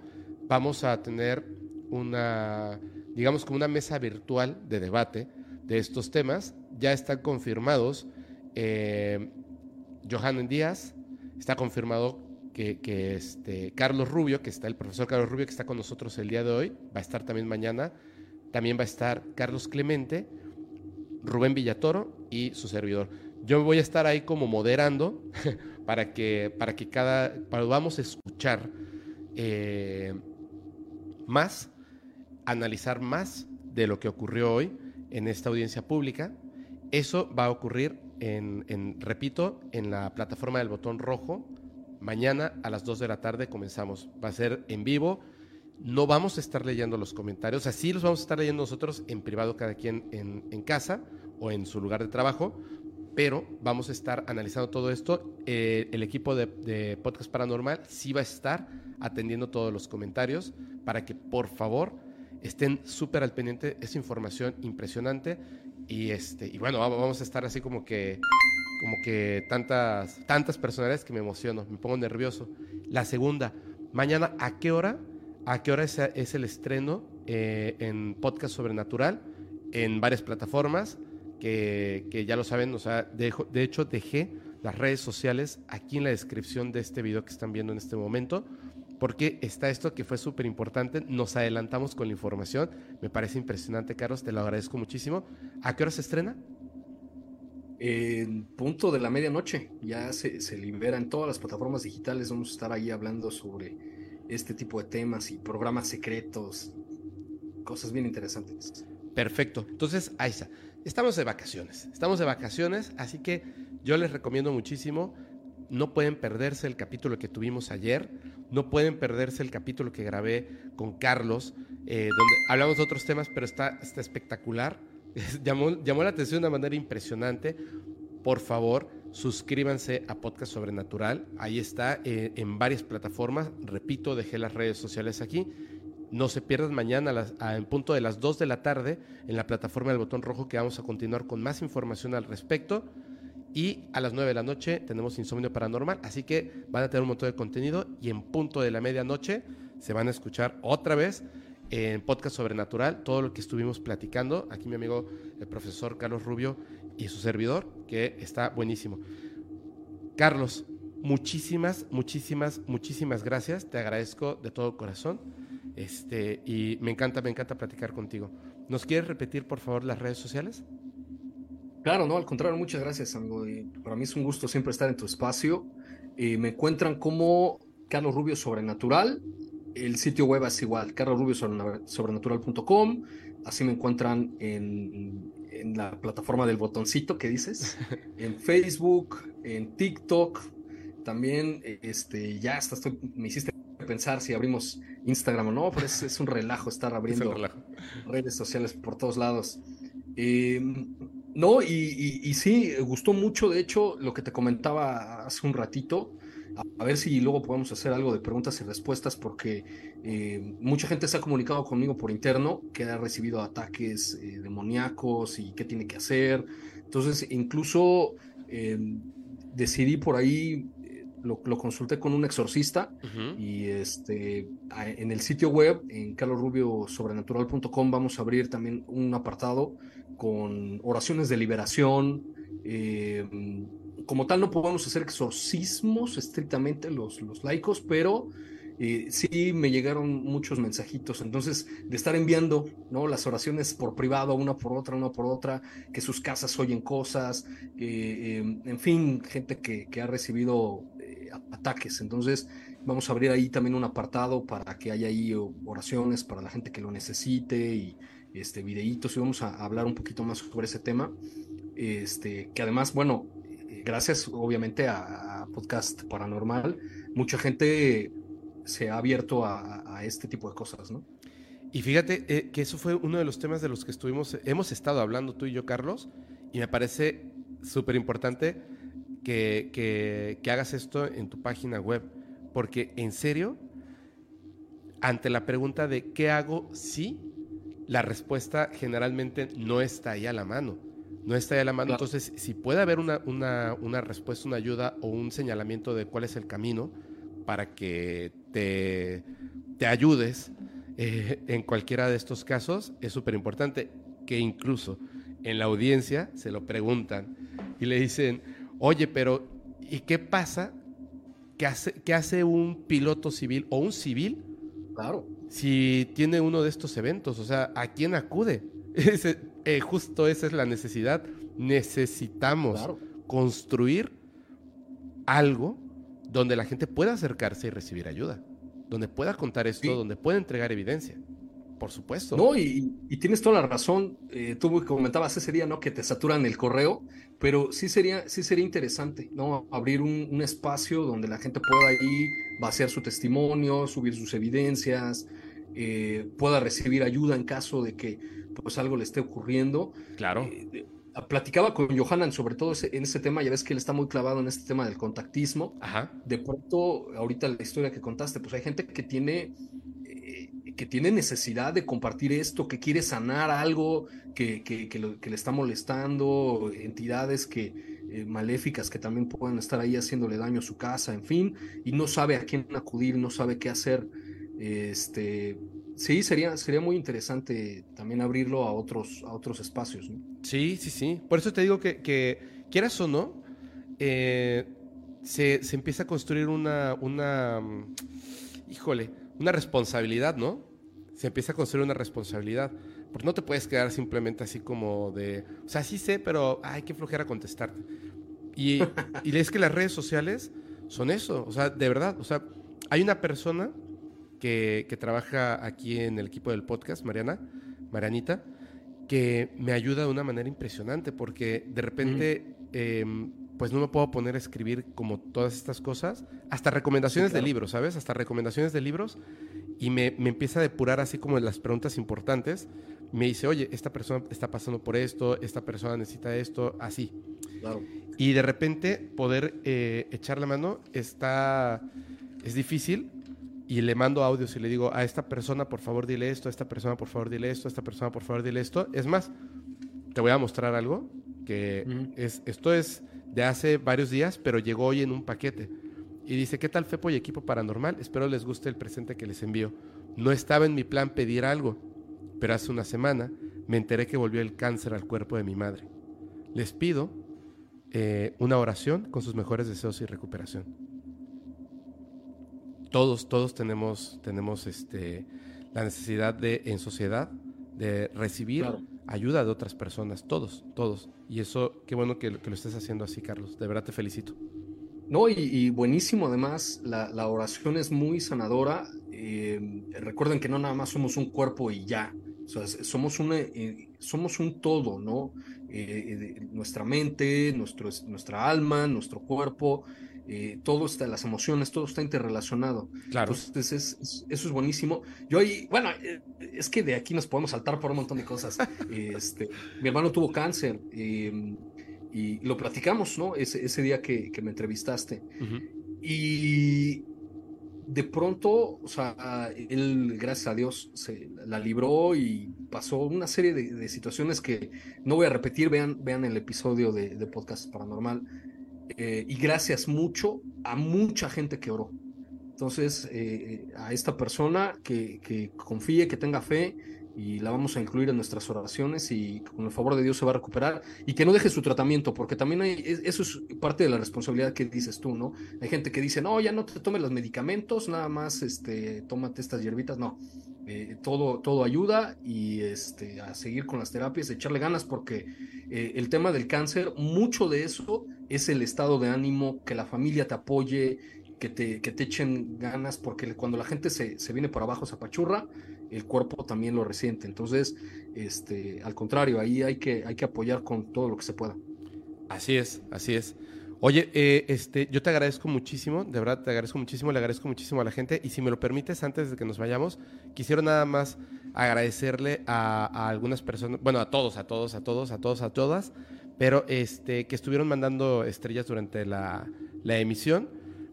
vamos a tener una, digamos, como una mesa virtual de debate de estos temas. Ya están confirmados eh, Díaz, está confirmado que, que, este, Carlos Rubio, que está el profesor Carlos Rubio, que está con nosotros el día de hoy, va a estar también mañana. También va a estar Carlos Clemente, Rubén Villatoro y su servidor. Yo voy a estar ahí como moderando para que, para que cada, a escuchar eh, más, analizar más de lo que ocurrió hoy en esta audiencia pública. Eso va a ocurrir en, en, repito, en la plataforma del botón rojo. Mañana a las 2 de la tarde comenzamos. Va a ser en vivo. No vamos a estar leyendo los comentarios. Así los vamos a estar leyendo nosotros en privado, cada quien en, en casa o en su lugar de trabajo. Pero vamos a estar analizando todo esto. Eh, el equipo de, Podcast Paranormal sí va a estar atendiendo todos los comentarios para que por favor estén súper al pendiente. Es información impresionante. Y, este, y bueno, vamos a estar así como que, como que tantas, tantas personalidades que me emociono, me pongo nervioso. La segunda, mañana, ¿a qué hora? ¿A qué hora es, es el estreno eh, en Podcast Sobrenatural? En varias plataformas, que, que ya lo saben, o sea, dejo, de hecho dejé las redes sociales aquí en la descripción de este video que están viendo en este momento porque está esto que fue súper importante. Nos adelantamos con la información. Me parece impresionante, Carlos. Te lo agradezco muchísimo. ¿A qué hora se estrena? En punto de la medianoche. Ya se, se libera en todas las plataformas digitales. Vamos a estar ahí hablando sobre este tipo de temas y programas secretos. Cosas bien interesantes. Perfecto. Entonces, ahí está. Estamos de vacaciones. Estamos de vacaciones, así que yo les recomiendo muchísimo. No pueden perderse el capítulo que tuvimos ayer no pueden perderse el capítulo que grabé con Carlos, eh, donde hablamos de otros temas, pero está, está espectacular. llamó, llamó la atención de una manera impresionante. Por favor, suscríbanse a Podcast Sobrenatural. Ahí está eh, en varias plataformas. Repito, dejé las redes sociales aquí. No se pierdan mañana en punto de las 2 de la tarde en la plataforma del botón rojo que vamos a continuar con más información al respecto. Y a las 9 de la noche tenemos Insomnio Paranormal, así que van a tener un montón de contenido y en punto de la medianoche se van a escuchar otra vez en Podcast Sobrenatural todo lo que estuvimos platicando. Aquí mi amigo el profesor Carlos Rubio y su servidor, que está buenísimo. Carlos, muchísimas, muchísimas, muchísimas gracias. Te agradezco de todo corazón. Este, y me encanta, me encanta platicar contigo. ¿Nos quieres repetir, por favor, las redes sociales? Claro, no, al contrario, muchas gracias, amigo. Y para mí es un gusto siempre estar en tu espacio. Eh, me encuentran como Carlos Rubio Sobrenatural. El sitio web es igual, carlosrubiosobrenatural.com. Así me encuentran en, en, la plataforma del botoncito que dices, en Facebook, en TikTok. También, este, ya hasta estoy, me hiciste pensar si abrimos Instagram o no, pero es, es un relajo estar abriendo relajo. redes sociales por todos lados. Eh, no, y, y, y, sí, gustó mucho, de hecho, lo que te comentaba hace un ratito. A, a ver si luego podemos hacer algo de preguntas y respuestas, porque eh, mucha gente se ha comunicado conmigo por interno que ha recibido ataques eh, demoníacos y qué tiene que hacer. Entonces, incluso eh, decidí por ahí lo, lo, consulté con un exorcista uh -huh. y este en el sitio web en carlosrubiosobrenatural.com vamos a abrir también un apartado con oraciones de liberación eh, como tal no podemos hacer exorcismos estrictamente los, los laicos pero eh, sí me llegaron muchos mensajitos, entonces de estar enviando ¿no? las oraciones por privado, una por otra, una por otra, que sus casas oyen cosas, eh, en fin, gente que, que ha recibido ataques. Entonces, Vamos a abrir ahí también un apartado para que haya ahí oraciones para la gente que lo necesite y este, videitos y vamos a hablar un poquito más sobre ese tema. Este, que además, bueno, gracias obviamente a, Podcast Paranormal, mucha gente se ha abierto a, este tipo de cosas, ¿no? Y fíjate eh, que eso fue uno de los temas de los que estuvimos, hemos estado hablando tú y yo, Carlos, y me parece súper importante que, que, hagas esto en tu página web, porque en serio, ante la pregunta de qué hago si, la respuesta generalmente no está ahí a la mano. No está ahí a la mano. Entonces, si puede haber una, una, una, respuesta, una ayuda o un señalamiento de cuál es el camino para que te, te ayudes eh, en cualquiera de estos casos, es súper importante que incluso en la audiencia se lo preguntan y le dicen, oye, pero ¿y qué pasa? ¿Qué hace, qué hace un piloto civil o un civil? Claro. Si tiene uno de estos eventos, o sea, ¿a quién acude? Eh, justo esa es la necesidad. Necesitamos construir algo donde la gente pueda acercarse y recibir ayuda, donde pueda contar esto, donde pueda entregar evidencia. Por supuesto. No, y, tienes toda la razón. Eh, tú comentabas ese día, ¿no? Que te saturan el correo, pero sí sería, sí sería interesante, ¿no? Abrir un, espacio donde la gente pueda ahí vaciar su testimonio, subir sus evidencias, eh, pueda recibir ayuda en caso de que pues algo le esté ocurriendo. Claro. Eh, platicaba con Johanan sobre todo en ese tema, ya ves que él está muy clavado en este tema del contactismo. Ajá. De pronto, ahorita la historia que contaste, pues hay gente que tiene que tiene necesidad de compartir esto, que quiere sanar algo que, le está molestando, entidades que, eh, maléficas que también pueden estar ahí haciéndole daño a su casa, en fin, y no sabe a quién acudir, no sabe qué hacer. Este, sí, sería, sería muy interesante también abrirlo a otros, a otros espacios. Sí, sí, sí. Por eso te digo que, quieras o no, eh, se, se, empieza a construir una, una, mm, híjole, una responsabilidad, ¿no? Se empieza a construir una responsabilidad. Porque no te puedes quedar simplemente así como de, o sea, sí sé, pero hay que flojera contestarte. Y, y es que las redes sociales son eso, o sea, de verdad, o sea, hay una persona que, que trabaja aquí en el equipo del podcast, Mariana, Marianita, que me ayuda de una manera impresionante porque de repente em, pues no me puedo poner a escribir como todas estas cosas, hasta recomendaciones de libros, ¿sabes? Hasta recomendaciones de libros y me, me, empieza a depurar así como las preguntas importantes. Me dice, oye, esta persona está pasando por esto, esta persona necesita esto, así. Y de repente poder eh, echar la mano está, es difícil y le mando audios y le digo, a esta persona por favor dile esto, a esta persona por favor dile esto, a esta persona por favor dile esto. Es más, te voy a mostrar algo que es, esto es de hace varios días, pero llegó hoy en un paquete. Y dice, ¿qué tal Fepo y equipo paranormal? Espero les guste el presente que les envío. No estaba en mi plan pedir algo, pero hace una semana me enteré que volvió el cáncer al cuerpo de mi madre. Les pido eh, una oración con sus mejores deseos y recuperación. Todos, todos tenemos, tenemos este, la necesidad de, en sociedad, de recibir ayuda de otras personas, todos, todos. Y eso, qué bueno que, lo estés haciendo así, Carlos. De verdad te felicito. No, y, buenísimo además, la, oración es muy sanadora. Eh, recuerden que no nada más somos un cuerpo y ya, somos, una, eh, somos un todo, ¿no? Eh, nuestra mente, nuestro, nuestra alma, nuestro cuerpo, eh, todo está, las emociones, todo está interrelacionado. Claro. Entonces, eso es buenísimo. Yo ahí, bueno, eh, es que de aquí nos podemos saltar por un montón de cosas. este, mi hermano tuvo cáncer em, y lo platicamos, ¿no? Ese, ese día que, me entrevistaste. Y de pronto, o sea, él, gracias a Dios, se la libró y pasó una serie de, situaciones que no voy a repetir. Vean, vean el episodio de, de Podcast Paranormal eh, y gracias mucho a mucha gente que oró. Entonces, eh, a esta persona que, confíe, que tenga fe, y la vamos a incluir en nuestras oraciones y con el favor de Dios se va a recuperar y que no deje su tratamiento, porque también hay, eso es parte de la responsabilidad que dices tú, ¿no? Hay gente que dice, no, ya no te tomes los medicamentos, nada más este, tómate estas hierbitas, no. Eh, todo, todo ayuda y este, a seguir con las terapias, echarle ganas, porque el tema del cáncer, mucho de eso es el estado de ánimo, que la familia te apoye, que te, que te echen ganas, porque cuando la gente se, se viene por abajo, se apachurra, el cuerpo también lo resiente. Entonces, este, al contrario, ahí hay que, hay que apoyar con todo lo que se pueda. Así es, así es. Oye, eh, este, yo te agradezco muchísimo, de verdad te agradezco muchísimo, le agradezco muchísimo a la gente. Y si me lo permites, antes de que nos vayamos, quisiera nada más agradecerle a, algunas personas, bueno, a todos, a todos, a todos, a todos, a todas, pero este, que estuvieron mandando estrellas durante la, la emisión.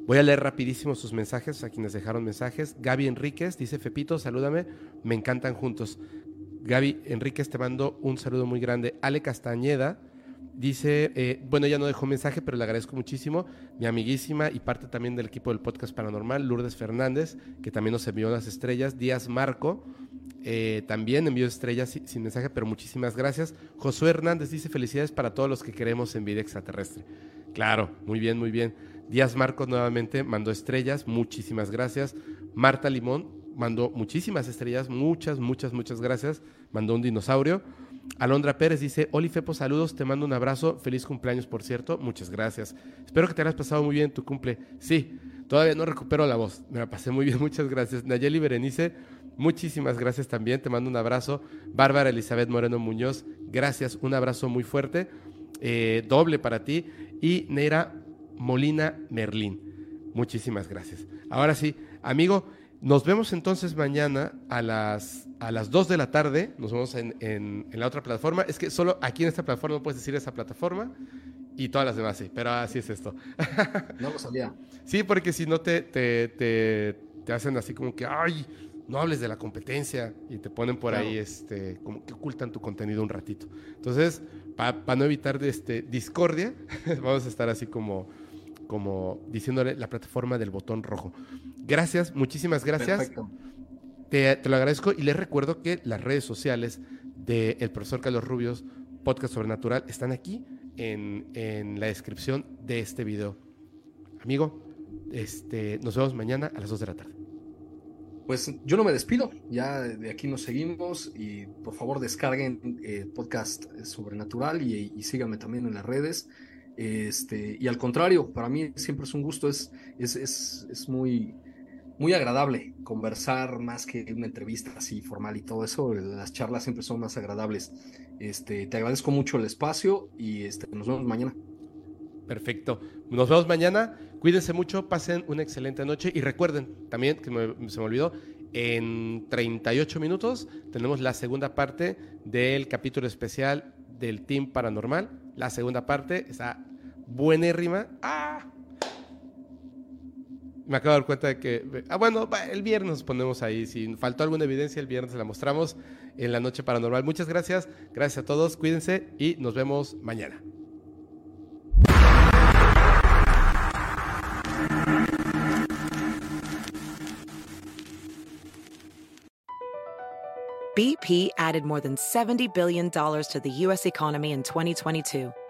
Voy a leer rapidísimo sus mensajes, a quienes dejaron mensajes. Gaby Enríquez dice, Fepito, salúdame, me encantan juntos. Gaby Enríquez, te mando un saludo muy grande. Ale Castañeda dice, eh, bueno, ya no dejó mensaje, pero le agradezco muchísimo. Mi amiguísima y parte también del equipo del podcast paranormal, Lourdes Fernández, que también nos envió las estrellas. Díaz Marco, eh, también envió estrellas sin, mensaje, pero muchísimas gracias. Josué Hernández dice, felicidades para todos los que queremos en vida extraterrestre. Claro, muy bien, muy bien. Díaz Marcos nuevamente mandó estrellas, muchísimas gracias. Marta Limón mandó muchísimas estrellas, muchas, muchas, muchas gracias. Mandó un dinosaurio. Alondra Pérez dice, Oli Fepo, saludos, te mando un abrazo, feliz cumpleaños por cierto, muchas gracias. Espero que te hayas pasado muy bien tu cumple. Sí, todavía no recupero la voz, me la pasé muy bien, muchas gracias. Nayeli Berenice, muchísimas gracias también, te mando un abrazo. Bárbara Elizabeth Moreno Muñoz, gracias, un abrazo muy fuerte, eh, doble para ti. Y Neira Molina Merlín. Muchísimas gracias. Ahora sí, amigo, nos vemos entonces mañana a las, a las 2 de la tarde. Nos vemos en, en, la otra plataforma. Es que solo aquí en esta plataforma no puedes decir esa plataforma y todas las demás sí, pero así es esto. No lo sabía. Sí, porque si no te, te, te, hacen así como que, ay, no hables de la competencia y te ponen por ahí, este, como que ocultan tu contenido un ratito. Entonces, para no evitar este, discordia, vamos a estar así como como diciéndole la plataforma del botón rojo. Gracias, muchísimas gracias. Perfecto. Te, lo agradezco y les recuerdo que las redes sociales del profesor Carlos Rubios, Podcast Sobrenatural, están aquí en, la descripción de este video. Amigo, este, nos vemos mañana a las 2 de la tarde. Pues yo no me despido, ya de aquí nos seguimos y por favor descarguen el podcast Sobrenatural y, y síganme también en las redes. Este, y al contrario, para mí siempre es un gusto, es, es, es, es muy, muy agradable conversar más que una entrevista así formal y todo eso. Las charlas siempre son más agradables. Este, te agradezco mucho el espacio y este, nos vemos mañana. Perfecto. Nos vemos mañana. Cuídense mucho, pasen una excelente noche y recuerden también, que se me olvidó, en 38 minutos tenemos la segunda parte del capítulo especial del Team Paranormal. La segunda parte está buenérrima. ¡Ah! Me acabo de dar cuenta de que. Ah, bueno, el viernes nos ponemos ahí. Si faltó alguna evidencia, el viernes la mostramos en la noche paranormal. Muchas gracias. Gracias a todos. Cuídense y nos vemos mañana. BP added more than $70 billion to the U.S. economy in 2022